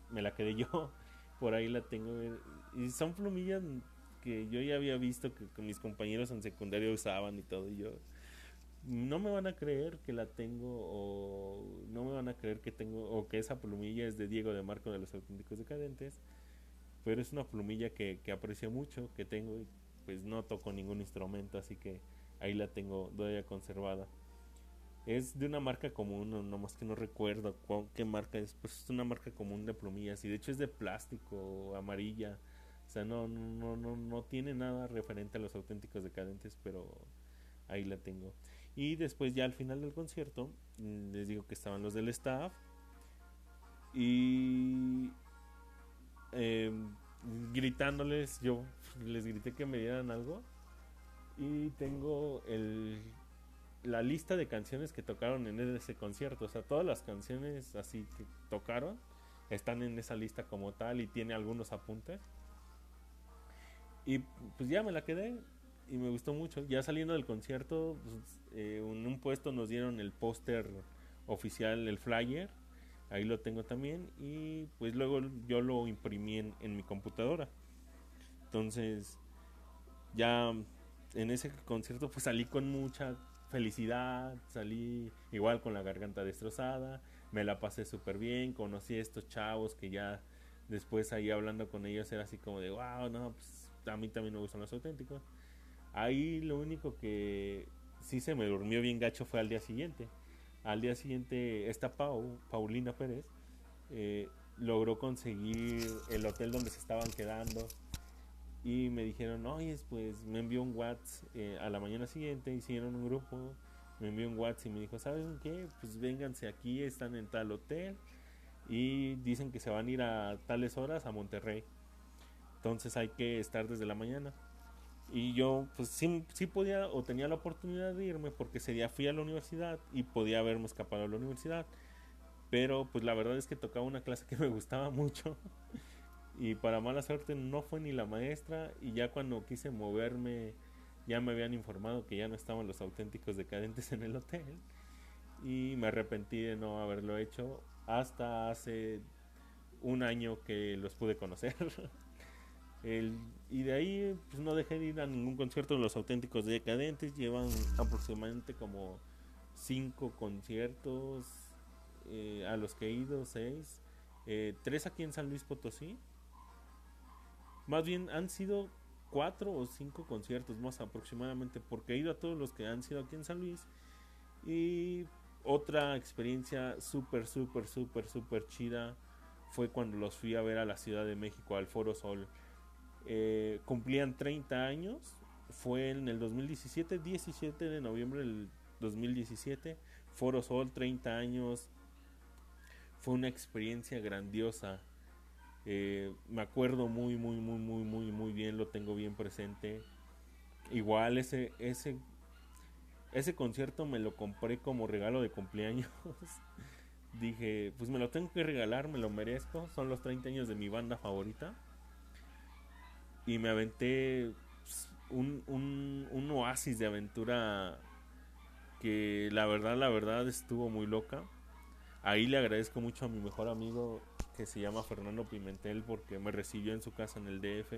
me la quedé yo. Por ahí la tengo. Y son plumillas que yo ya había visto que, mis compañeros en secundaria usaban y todo. Y yo no me van a creer que la tengo o no me van a creer que tengo o que esa plumilla es de Diego de Marco de los auténticos decadentes. Pero es una plumilla que, que aprecio mucho, que tengo y pues no toco ningún instrumento, así que ahí la tengo todavía conservada. Es de una marca común, nomás que no recuerdo qué marca es, pues es una marca común de plumillas y de hecho es de plástico, amarilla. O sea, no, no, no, no tiene nada referente a los auténticos decadentes, pero ahí la tengo. Y después ya al final del concierto, mm, les digo que estaban los del staff. Y em, gritándoles, yo les grité que me dieran algo. Y tengo el, la lista de canciones que tocaron en ese concierto. O sea, todas las canciones así que tocaron están en esa lista como tal y tiene algunos apuntes. Y pues ya me la quedé y me gustó mucho. Ya saliendo del concierto, pues, eh, en un puesto nos dieron el póster oficial, el flyer. Ahí lo tengo también. Y pues luego yo lo imprimí en, en mi computadora. Entonces, ya en ese concierto pues salí con mucha felicidad, salí igual con la garganta destrozada, me la pasé súper bien, conocí a estos chavos que ya después ahí hablando con ellos era así como de, wow, no, pues a mí también me gustan los auténticos. Ahí lo único que sí se me durmió bien gacho fue al día siguiente. Al día siguiente esta Pau, Paulina Pérez, eh, logró conseguir el hotel donde se estaban quedando y me dijeron, oye, pues me envió un WhatsApp eh, a la mañana siguiente, hicieron un grupo, me envió un WhatsApp y me dijo, ¿saben qué? Pues vénganse aquí, están en tal hotel y dicen que se van a ir a tales horas a Monterrey. Entonces hay que estar desde la mañana. Y yo, pues sí, sí podía o tenía la oportunidad de irme porque ese día fui a la universidad y podía haberme escapado a la universidad. Pero pues la verdad es que tocaba una clase que me gustaba mucho. Y para mala suerte no fue ni la maestra. Y ya cuando quise moverme, ya me habían informado que ya no estaban los auténticos decadentes en el hotel. Y me arrepentí de no haberlo hecho hasta hace un año que los pude conocer. y de ahí pues no dejé de ir a ningún concierto de los auténticos decadentes. Llevan aproximadamente como cinco conciertos eh, a los que he ido, seis. Eh, tres aquí en San Luis Potosí. Más bien han sido cuatro o cinco conciertos más aproximadamente porque he ido a todos los que han sido aquí en San Luis. Y otra experiencia súper, súper, súper, súper chida fue cuando los fui a ver a la Ciudad de México, al Foro Sol. Eh, cumplían 30 años. Fue en el 2017, 17 de noviembre del 2017. Foro Sol, 30 años. Fue una experiencia grandiosa. Eh, me acuerdo muy, muy, muy, muy, muy, muy bien. Lo tengo bien presente. Igual ese, ese, ese concierto me lo compré como regalo de cumpleaños. Dije, pues me lo tengo que regalar, me lo merezco. Son los 30 años de mi banda favorita y me aventé pues, un, un, un, oasis de aventura que la verdad, la verdad estuvo muy loca. Ahí le agradezco mucho a mi mejor amigo que se llama Fernando Pimentel porque me recibió en su casa en el DF,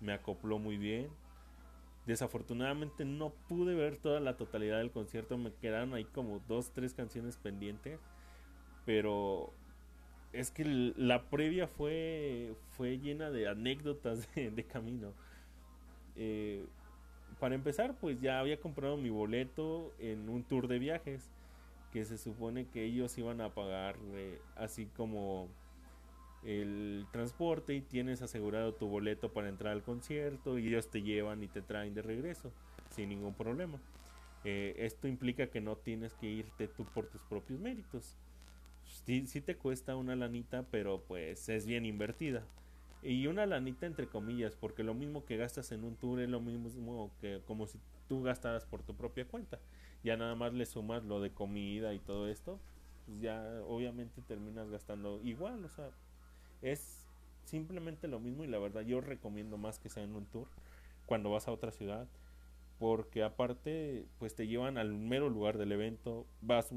me acopló muy bien. Desafortunadamente no pude ver toda la totalidad del concierto, me quedaron ahí como dos, tres canciones pendientes, pero es que la previa fue, fue llena de anécdotas de, camino. Eh, para empezar, pues ya había comprado mi boleto en un tour de viajes que se supone que ellos iban a pagar así como el transporte y tienes asegurado tu boleto para entrar al concierto y ellos te llevan y te traen de regreso sin ningún problema. Eh, esto implica que no tienes que irte tú por tus propios méritos sí, te cuesta una lanita, pero pues es bien invertida. Y una lanita entre comillas, porque lo mismo que gastas en un tour es lo mismo que como si tú gastaras por tu propia cuenta. Ya nada más le sumas lo de comida y todo esto, pues ya obviamente terminas gastando igual, o sea, es simplemente lo mismo y la verdad yo recomiendo más que sea un tour cuando vas a otra ciudad porque aparte pues te llevan al mero lugar del evento, vas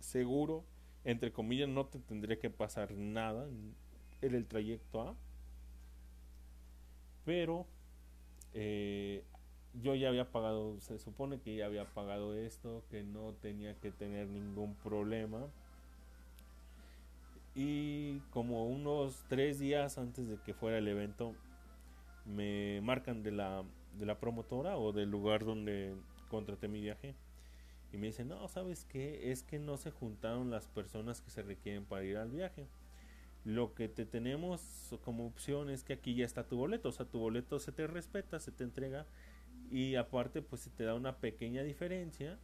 seguro entre comillas, no te tendría que pasar nada en, el trayecto A. Pero eh, yo ya había pagado, se supone que ya había pagado esto, que no tenía que tener ningún problema. Y como unos tres días antes de que fuera el evento, me marcan de la, de la promotora o del lugar donde contraté mi viaje y me dicen, no, ¿sabes qué? Es que no se juntaron las personas que se requieren para ir al viaje. Lo que te tenemos como opción es que aquí ya está tu boleto, o sea, tu boleto se te respeta, se te entrega y aparte pues se te da una pequeña diferencia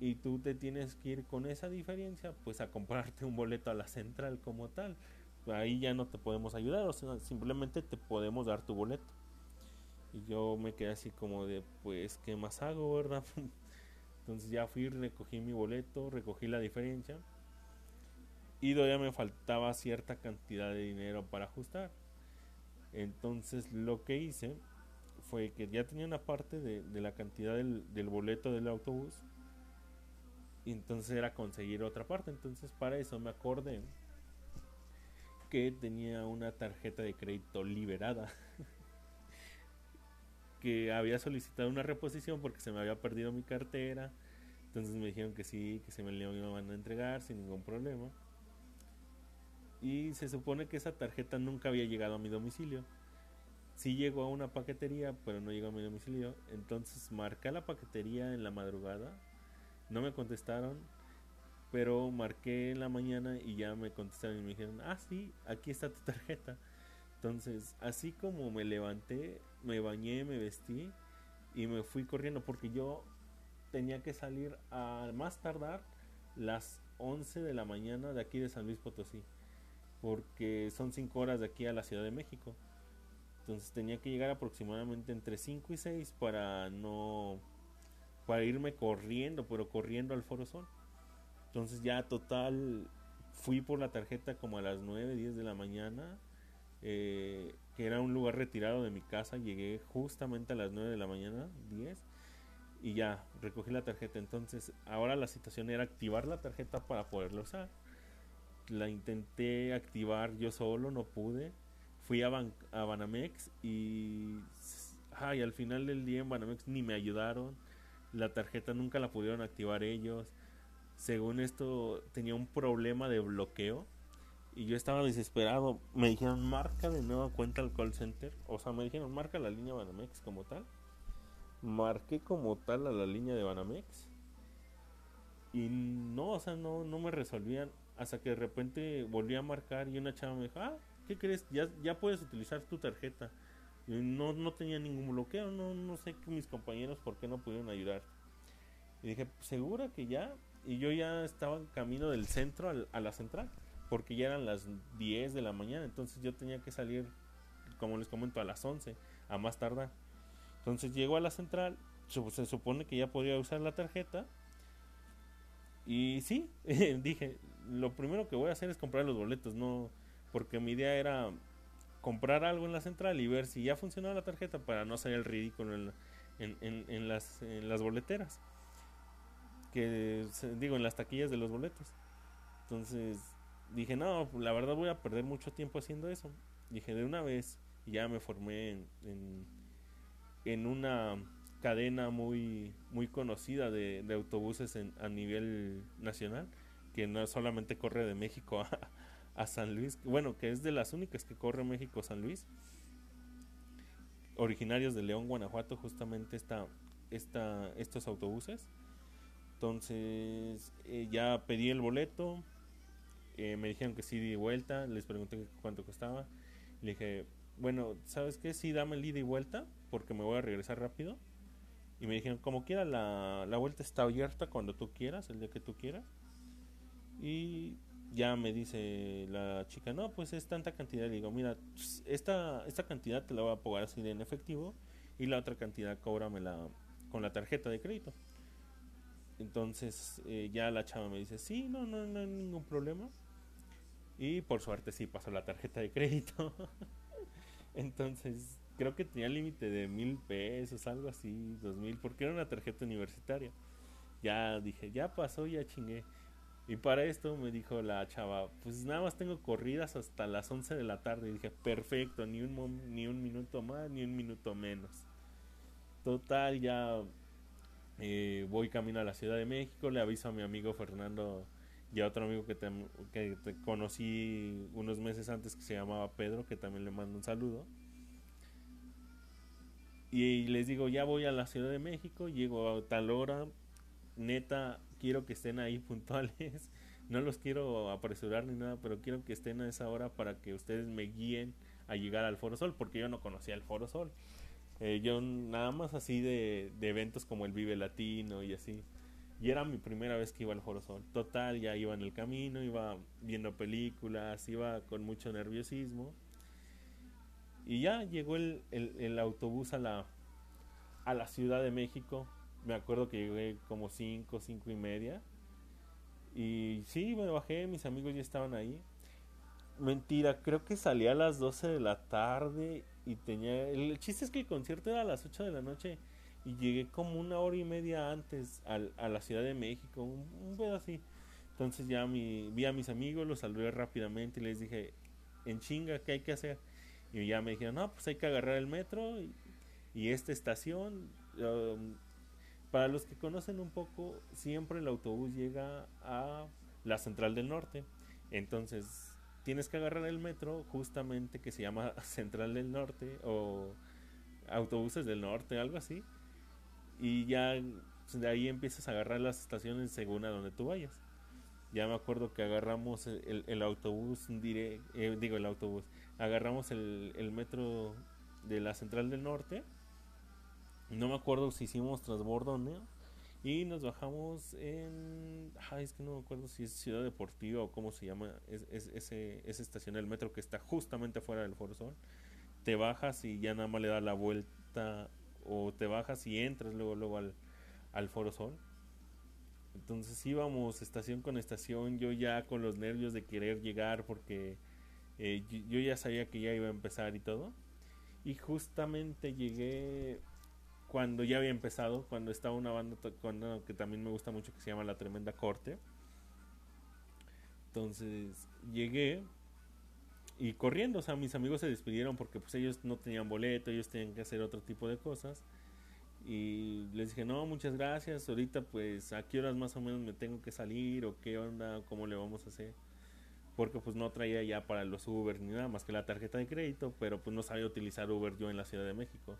y tú te tienes que ir con esa diferencia pues a comprarte un boleto a la central como tal. Ahí ya no te podemos ayudar o sea simplemente te podemos dar tu boleto. Y yo me quedé así como de pues qué más hago verdad entonces ya fui recogí mi boleto recogí la diferencia y todavía me faltaba cierta cantidad de dinero para ajustar. Entonces lo que hice fue que ya tenía una parte de, de la cantidad del, del boleto del autobús y entonces era conseguir otra parte. Entonces para eso me acordé que tenía una tarjeta de crédito liberada. que había solicitado una reposición porque se me había perdido mi cartera. Entonces me dijeron que sí, que se me iban a entregar sin ningún problema. Y se supone que esa tarjeta nunca había llegado a mi domicilio. Sí llegó a una paquetería, pero no llegó a mi domicilio. Entonces marqué la paquetería en la madrugada no me contestaron, pero marqué en la mañana y ya me contestaron y me dijeron, ah, sí, aquí está tu tarjeta. Entonces, así como me levanté, me bañé, me vestí y me fui corriendo porque yo tenía que salir a más tardar las 11 de la mañana de aquí de San Luis Potosí, porque son 5 horas de aquí a la Ciudad de México. Entonces tenía que llegar aproximadamente entre 5 y 6 para no para irme corriendo, pero corriendo al Foro Sol. Entonces ya total fui por la tarjeta como a las 9, 10 de la mañana, eh, que era un lugar retirado de mi casa, llegué justamente a las 9 de la mañana, 10, y ya recogí la tarjeta. Entonces ahora la situación era activar la tarjeta para poderla usar. La intenté activar yo solo, no pude. Fui a, a Banamex y, ay, al final del día en Banamex ni me ayudaron la tarjeta nunca la pudieron activar ellos. Según esto tenía un problema de bloqueo y yo estaba desesperado. Me dijeron, marca de nueva cuenta al call center. O sea, me dijeron, marca la línea Banamex como tal. Marqué como tal a la línea de Banamex. Y no, o sea, no, no me resolvían. Hasta que de repente volví a marcar y una chava me dijo, ah, ¿qué crees? Ya, ya puedes utilizar tu tarjeta. No, no tenía ningún bloqueo, no, no sé que mis compañeros por qué no pudieron ayudar. Y dije, ¿segura que ya? Y yo ya estaba en camino del centro a la central, porque ya eran las 10 de la mañana, entonces yo tenía que salir, como les comento, a las 11, a más tardar. Entonces llego a la central, se supone que ya podía usar la tarjeta. Y sí, dije, lo primero que voy a hacer es comprar los boletos, no, porque mi idea era comprar algo en la central y ver si ya funcionaba la tarjeta para no hacer el ridículo en, en, en, las, boleteras. Que digo, en las taquillas de los boletos. Entonces dije, no, la verdad voy a perder mucho tiempo haciendo eso. Dije, de una vez, ya me formé en, en, una cadena muy, muy conocida de, de autobuses a nivel nacional, que no solamente corre de México a, a San Luis, bueno, que es de las únicas que corre México San Luis, originarios de León, Guanajuato, justamente esta, esta, estos autobuses. Entonces eh, ya pedí el boleto, eh, me dijeron que sí di vuelta, les pregunté cuánto costaba, le dije, bueno, ¿sabes qué? Sí, dame el ida y vuelta, porque me voy a regresar rápido. Y me dijeron, como quiera, la, la vuelta está abierta cuando tú quieras, el día que tú quieras. Y ya me dice la chica, no, pues es tanta cantidad. Le digo, mira, esta, esta cantidad te la voy a pagar así en efectivo y la otra cantidad cóbramela con la tarjeta de crédito. Entonces eh, ya la chava me dice, sí, no, no, no hay ningún problema. Y por suerte sí pasó la tarjeta de crédito. Entonces creo que tenía límite de mil pesos, algo así, dos mil, porque era una tarjeta universitaria. Ya dije, ya pasó, ya chingué. Y para esto me dijo la chava, pues nada más tengo corridas hasta las 11 de la tarde. Y dije, perfecto, ni un, ni un minuto más, ni un minuto menos. Total, ya eh, voy camino a la Ciudad de México, le aviso a mi amigo Fernando y a otro amigo que te, que conocí unos meses antes que se llamaba Pedro, que también le mando un saludo. Y les digo, ya voy a la Ciudad de México, llego a tal hora, neta, quiero que estén ahí puntuales. No los quiero apresurar ni nada, pero quiero que estén a esa hora para que ustedes me guíen a llegar al Foro Sol, porque yo no conocía el Foro Sol. Eh, yo nada más así de, de, eventos como el Vive Latino y así. Y era mi primera vez que iba al Foro Sol. Total, ya iba en el camino, iba viendo películas, iba con mucho nerviosismo. Y ya llegó el, el, autobús a la, a la Ciudad de México. Me acuerdo que llegué como 5, 5 y media. Y sí, me bajé, mis amigos ya estaban ahí. Mentira, creo que salía a las 12 de la tarde y tenía... El chiste es que el concierto era a las 8 de la noche y llegué como una hora y media antes a la Ciudad de México, un, un así. Entonces ya mi, vi a mis amigos, los saludé rápidamente y les dije, en chinga, ¿qué hay que hacer? Y ya me dijeron, no, pues hay que agarrar el metro y, y esta estación. Um, para los que conocen un poco, siempre el autobús llega a la Central del Norte. Entonces, tienes que agarrar el metro justamente que se llama Central del Norte o Autobuses del Norte, algo así. Y ya pues, de ahí empiezas a agarrar las estaciones según a donde tú vayas. Ya me acuerdo que agarramos el, autobús, diré, eh, digo el autobús, agarramos el metro de la Central del Norte. No me acuerdo si hicimos transbordo o no. Y nos bajamos en. Ay, es que no me acuerdo si es Ciudad Deportiva o cómo se llama es, es, ese, esa estación del metro que está justamente afuera del Foro Sol. Te bajas y ya nada más le das la vuelta. O te bajas y entras luego, luego al, al Foro Sol. Entonces íbamos estación con estación. Yo ya con los nervios de querer llegar porque eh, yo ya sabía que ya iba a empezar y todo. Y justamente llegué cuando ya había empezado, cuando estaba una banda que también me gusta mucho que se llama La Tremenda Corte. Entonces llegué y corriendo, o sea, mis amigos se despidieron porque pues ellos no tenían boleto, ellos tenían que hacer otro tipo de cosas. Y les dije, no, muchas gracias, ahorita pues a qué horas más o menos me tengo que salir o qué onda, cómo le vamos a hacer. Porque pues no traía ya para los Uber ni nada más que la tarjeta de crédito, pero pues no sabía utilizar Uber yo en la Ciudad de México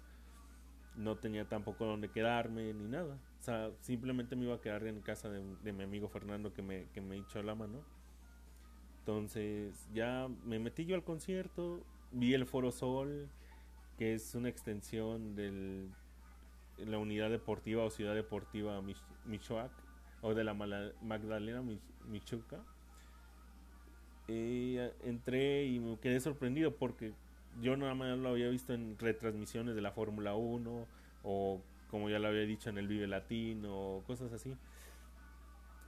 no tenía tampoco donde quedarme ni nada. O sea, simplemente me iba a quedar en casa de, mi amigo Fernando que me, que me echó la mano. Entonces ya me metí yo al concierto, vi el Foro Sol, que es una extensión de la unidad deportiva o ciudad deportiva Michoac, o de la Magdalena Michuca. Y eh, entré y me quedé sorprendido porque yo nada más lo había visto en retransmisiones de la Fórmula 1 o como ya lo había dicho en el Vive Latino o cosas así.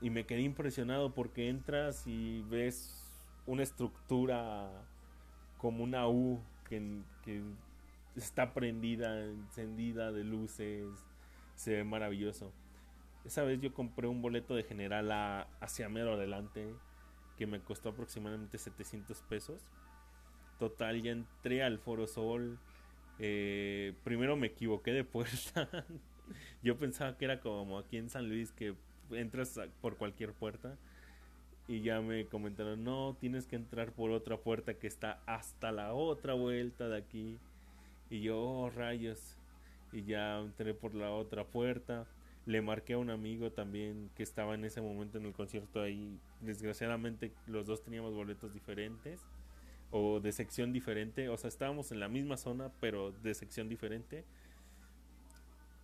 Y me quedé impresionado porque entras y ves una estructura como una U que, que está prendida, encendida de luces, se ve maravilloso. Esa vez yo compré un boleto de general a, hacia mero adelante que me costó aproximadamente 700 pesos Total, ya entré al Foro Sol. Eh, primero me equivoqué de puerta. Yo pensaba que era como aquí en San Luis que entras por cualquier puerta. Y ya me comentaron, no, tienes que entrar por otra puerta que está hasta la otra vuelta de aquí. Y yo, oh, rayos. Y ya entré por la otra puerta. Le marqué a un amigo también que estaba en ese momento en el concierto ahí. Desgraciadamente los dos teníamos boletos diferentes o de sección diferente. O sea, estábamos en la misma zona, pero de sección diferente.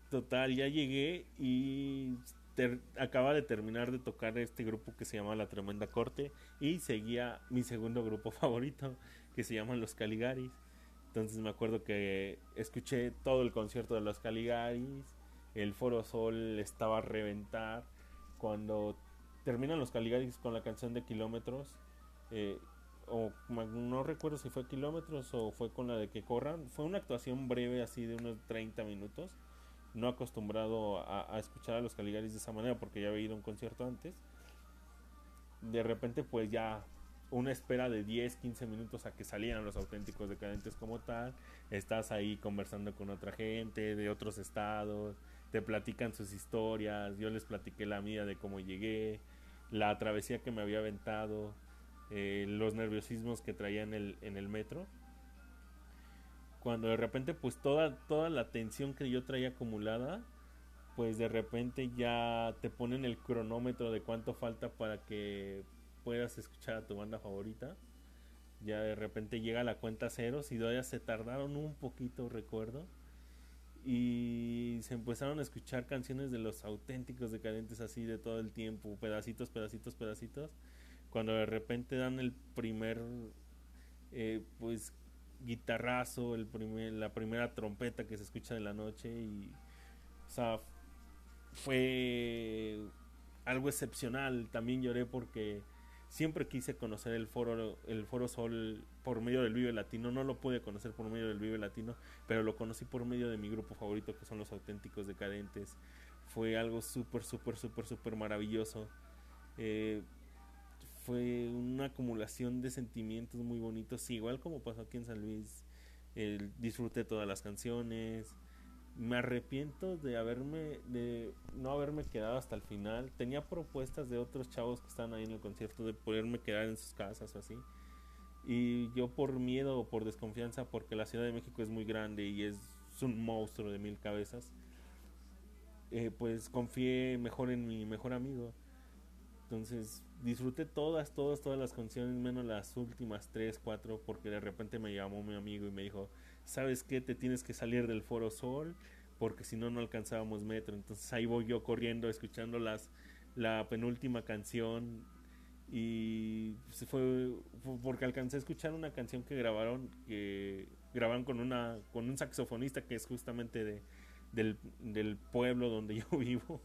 Total, ya llegué y acaba de terminar de tocar este grupo que se llama La Tremenda Corte y seguía mi segundo grupo favorito que se llama Los Caligaris. Entonces me acuerdo que escuché todo el concierto de Los Caligaris, el Foro Sol estaba a reventar. Cuando terminan Los Caligaris con la canción de Kilómetros, eh, o no recuerdo si fue kilómetros o fue con la de que corran. Fue una actuación breve así de unos 30 minutos. No acostumbrado a, escuchar a los Caligaris de esa manera porque ya había ido a un concierto antes. De repente pues ya una espera de 10, 15 minutos a que salieran los auténticos decadentes como tal. Estás ahí conversando con otra gente de otros estados. Te platican sus historias. Yo les platiqué la mía de cómo llegué. La travesía que me había aventado eh, los nerviosismos que traía en el, en el metro. Cuando de repente pues toda, toda la tensión que yo traía acumulada, pues de repente ya te ponen el cronómetro de cuánto falta para que puedas escuchar a tu banda favorita. Ya de repente llega la cuenta cero, si todavía se tardaron un poquito, recuerdo. y se empezaron a escuchar canciones de los auténticos decadentes así de todo el tiempo, pedacitos, pedacitos, pedacitos, cuando de repente dan el primer, eh, pues, guitarrazo, el primer, la primera trompeta que se escucha de la noche y, o sea, fue algo excepcional. También lloré porque siempre quise conocer el foro el foro Sol por medio del Vive Latino. No lo pude conocer por medio del Vive Latino pero lo conocí por medio de mi grupo favorito que son los auténticos decadentes. Fue algo súper súper súper súper maravilloso. Eh, fue una acumulación de sentimientos muy bonitos igual como pasó aquí en San Luis disfruté todas las canciones me arrepiento de haberme de no haberme quedado hasta el final tenía propuestas de otros chavos que estaban ahí en el concierto de poderme quedar en sus casas o así y yo por miedo o por desconfianza porque la Ciudad de México es muy grande y es un monstruo de mil cabezas eh, pues confié mejor en mi mejor amigo entonces disfruté todas todas todas las canciones menos las últimas tres cuatro porque de repente me llamó mi amigo y me dijo ¿sabes qué? Te tienes que salir del Foro Sol porque si no no alcanzábamos metro. Entonces ahí voy yo corriendo escuchando las la penúltima canción y fue, porque alcancé a escuchar una canción que grabaron que grabaron con una con un saxofonista que es justamente de del, del pueblo donde yo vivo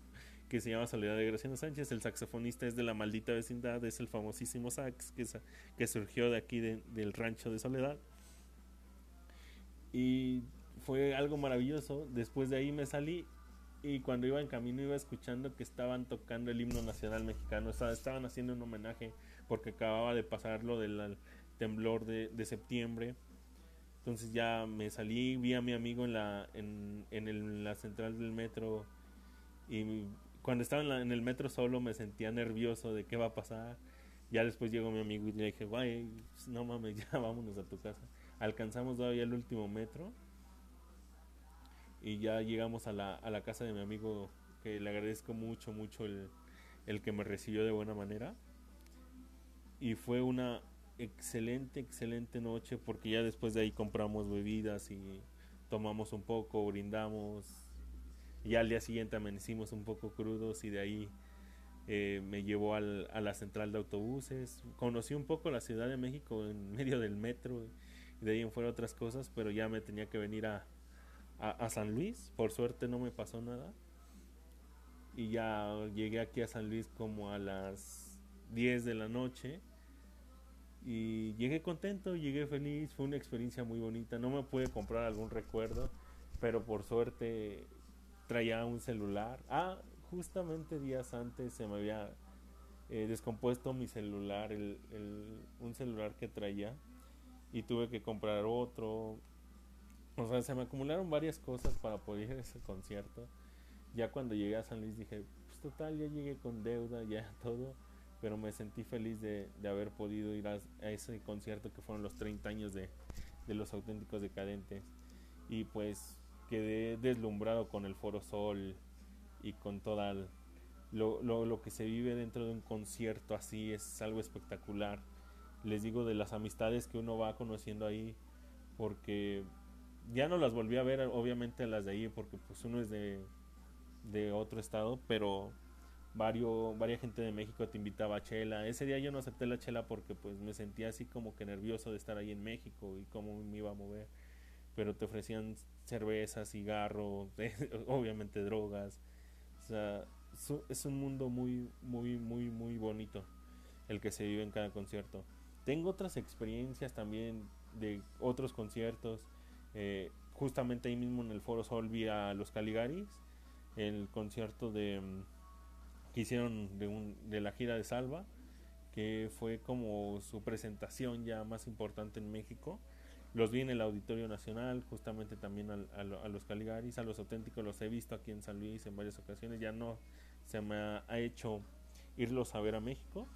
que se llama Soledad de Graciano Sánchez el saxofonista es de la maldita vecindad es el famosísimo sax que, que surgió de aquí del rancho de Soledad y fue algo maravilloso. Después de ahí me salí y cuando iba en camino iba escuchando que estaban tocando el himno nacional mexicano. O sea, estaban haciendo un homenaje porque acababa de pasar lo del temblor de, de septiembre. Entonces ya me salí, vi a mi amigo en la, en, en, la central del metro y cuando estaba en, en, el metro solo me sentía nervioso de qué va a pasar. Ya después llegó mi amigo y le dije, guay, no mames, ya vámonos a tu casa alcanzamos todavía el último metro y ya llegamos a la, a la casa de mi amigo que le agradezco mucho, mucho el, el que me recibió de buena manera. Y fue una excelente, excelente noche porque ya después de ahí compramos bebidas y tomamos un poco, brindamos. Y al día siguiente amanecimos un poco crudos y de ahí eh, me llevó a la central de autobuses. Conocí un poco la Ciudad de México en medio del metro de ahí en fuera otras cosas, pero ya me tenía que venir a, a, San Luis. Por suerte no me pasó nada. Y ya llegué aquí a San Luis como a las 10 de la noche. Y llegué contento, llegué feliz, fue una experiencia muy bonita. No me pude comprar algún recuerdo, pero por suerte traía un celular. Ah, justamente días antes se me había eh, descompuesto mi celular, el, un celular que traía y tuve que comprar otro. O sea, se me acumularon varias cosas para poder ir a ese concierto. Ya cuando llegué a San Luis dije, pues total, ya llegué con deuda, ya todo. Pero me sentí feliz de, de haber podido ir a, ese concierto que fueron los 30 años de, de los auténticos decadentes. Y pues quedé deslumbrado con el Foro Sol y con toda lo, lo, lo que se vive dentro de un concierto así. Es algo espectacular les digo de las amistades que uno va conociendo ahí porque ya no las volví a ver obviamente las de ahí porque pues uno es de, de otro estado pero varios varias gente de México te invitaba a chela ese día yo no acepté la chela porque pues me sentía así como que nervioso de estar ahí en México y cómo me iba a mover pero te ofrecían cerveza cigarro obviamente drogas o sea es un mundo muy muy muy muy bonito el que se vive en cada concierto tengo otras experiencias también de otros conciertos. Eh, justamente ahí mismo en el Foro Sol vi a los Caligaris, el concierto de mm, que hicieron de, un, de la gira de Salva, que fue como su presentación ya más importante en México. Los vi en el Auditorio Nacional, justamente también a, los Caligaris, a los auténticos los he visto aquí en San Luis en varias ocasiones, ya no se me ha hecho irlos a ver a México,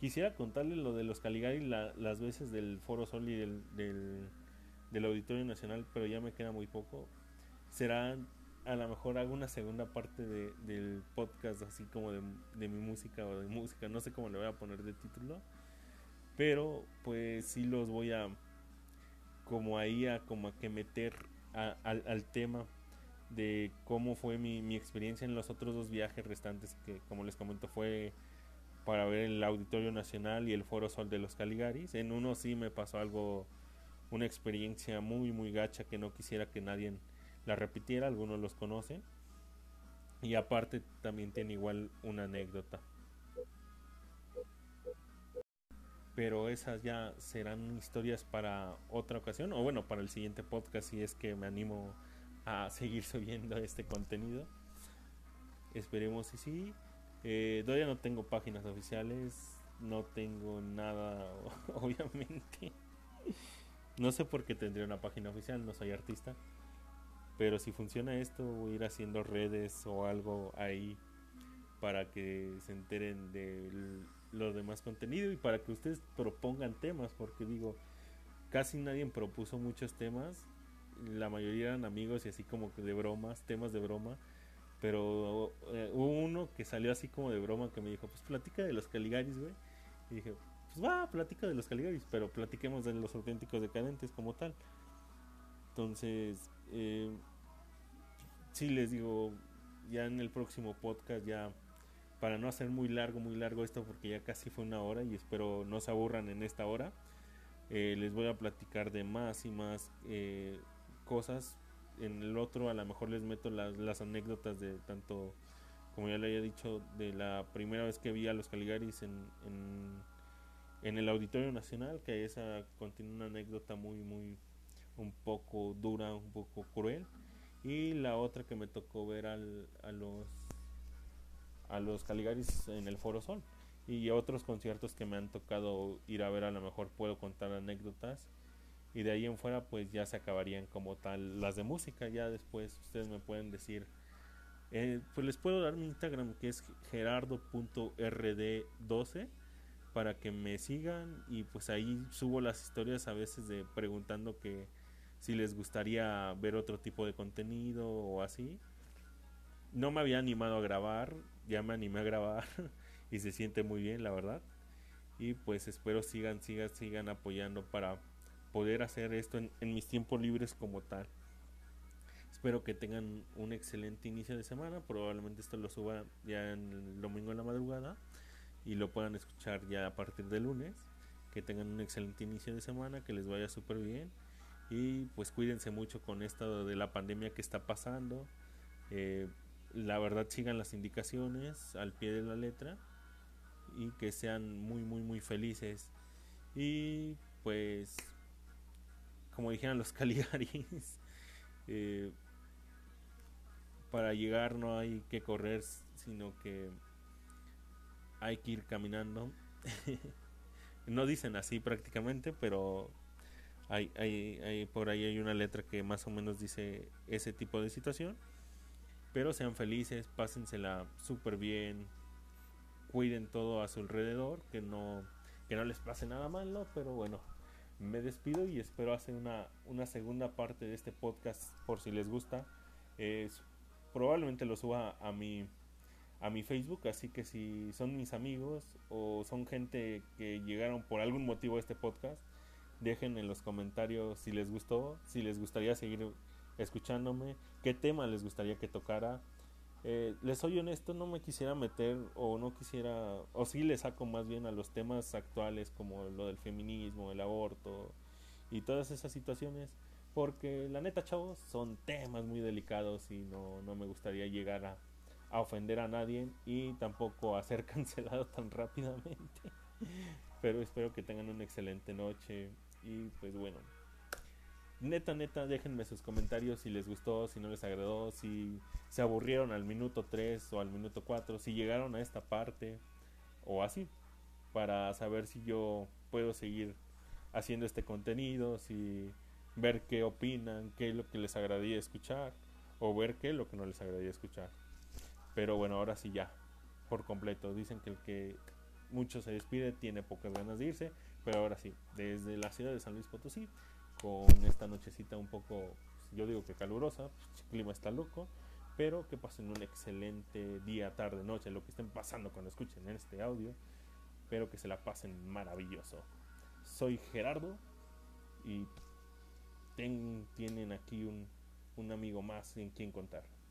Quisiera contarle lo de los Caligari las veces del Foro Sol y del, del, Auditorio Nacional, pero ya me queda muy poco. Será a lo mejor hago una segunda parte de, del podcast así como de, de, mi música o de música, no sé cómo le voy a poner de título, pero pues sí los voy a como ahí a como a que meter al, al tema de cómo fue mi, mi experiencia en los otros dos viajes restantes que como les comento fue para ver el Auditorio Nacional y el Foro Sol de los Caligaris. En uno sí me pasó algo, una experiencia muy, muy gacha que no quisiera que nadie la repitiera, algunos los conocen. Y aparte también tiene igual una anécdota. Pero esas ya serán historias para otra ocasión, o bueno, para el siguiente podcast si es que me animo a seguir subiendo este contenido. Esperemos y sí. Eh, todavía no tengo páginas oficiales, no tengo nada, obviamente. No sé por qué tendría una página oficial, no soy artista. Pero si funciona esto, voy a ir haciendo redes o algo ahí para que se enteren de lo demás contenido y para que ustedes propongan temas, porque digo, casi nadie propuso muchos temas, la mayoría eran amigos y así como de bromas, temas de broma pero eh, hubo uno que salió así como de broma que me dijo, pues platica de los Caligaris, güey. Y dije, pues va, platica de los Caligaris, pero platiquemos de los auténticos decadentes como tal. Entonces, eh, sí les digo, ya en el próximo podcast, ya para no hacer muy largo, muy largo esto, porque ya casi fue una hora y espero no se aburran en esta hora, eh, les voy a platicar de más y más eh, cosas en el otro a lo mejor les meto las, las anécdotas de tanto, como ya le había dicho, de la primera vez que vi a los Caligaris en, en, el Auditorio Nacional, que esa contiene una anécdota muy, muy, un poco dura, un poco cruel. Y la otra que me tocó ver al, a los a los Caligaris en el Foro Sol. Y otros conciertos que me han tocado ir a ver a lo mejor puedo contar anécdotas. Y de ahí en fuera pues ya se acabarían como tal las de música. Ya después ustedes me pueden decir eh, pues les puedo dar mi Instagram que es gerardo.rd12 para que me sigan. Y pues ahí subo las historias a veces de preguntando que si les gustaría ver otro tipo de contenido o así no me había animado a grabar ya me animé a grabar y se siente muy bien la verdad y pues espero sigan sigan sigan apoyando para poder hacer esto en, mis tiempos libres como tal. Espero que tengan un excelente inicio de semana. Probablemente esto lo suba ya en el domingo en la madrugada y lo puedan escuchar ya a partir de lunes. Que tengan un excelente inicio de semana, que les vaya súper bien. Y pues cuídense mucho con esto de la pandemia que está pasando. Eh, la verdad sigan las indicaciones al pie de la letra y que sean muy muy muy felices. Y pues como dijeron los Caligaris, eh, para llegar no hay que correr, sino que hay que ir caminando. no dicen así prácticamente, pero hay, hay, hay, por ahí hay una letra que más o menos dice ese tipo de situación. Pero sean felices, pásensela súper bien, cuiden todo a su alrededor, que no, que no les pase nada malo, pero bueno, me despido y espero hacer una, una segunda parte de este podcast por si les gusta. Es, probablemente lo suba a mi, a mi Facebook, así que si son mis amigos o son gente que llegaron por algún motivo a este podcast, dejen en los comentarios si les gustó, si les gustaría seguir escuchándome, qué tema les gustaría que tocara eh, les soy honesto, no me quisiera meter o no quisiera, o sí le saco más bien a los temas actuales como lo del feminismo, el aborto y todas esas situaciones, porque la neta, chavos, son temas muy delicados y no, no me gustaría llegar a, a ofender a nadie y tampoco a ser cancelado tan rápidamente. Pero espero que tengan una excelente noche y pues bueno, neta, neta, déjenme sus comentarios si les gustó, si no les agradó, si se aburrieron al minuto 3 o al minuto 4, si llegaron a esta parte o así, para saber si yo puedo seguir haciendo este contenido, si ver qué opinan, qué es lo que les agradaría escuchar o ver qué es lo que no les agradaría escuchar. Pero bueno, ahora sí ya, por completo. Dicen que el que mucho se despide tiene pocas ganas de irse, pero ahora sí, desde la ciudad de San Luis Potosí con esta nochecita un poco, yo digo que calurosa, pues, el clima está loco, pero que pasen un excelente día, tarde, noche, lo que estén pasando cuando escuchen este audio, pero que se la pasen maravilloso. Soy Gerardo y tienen aquí un amigo más en quien contar.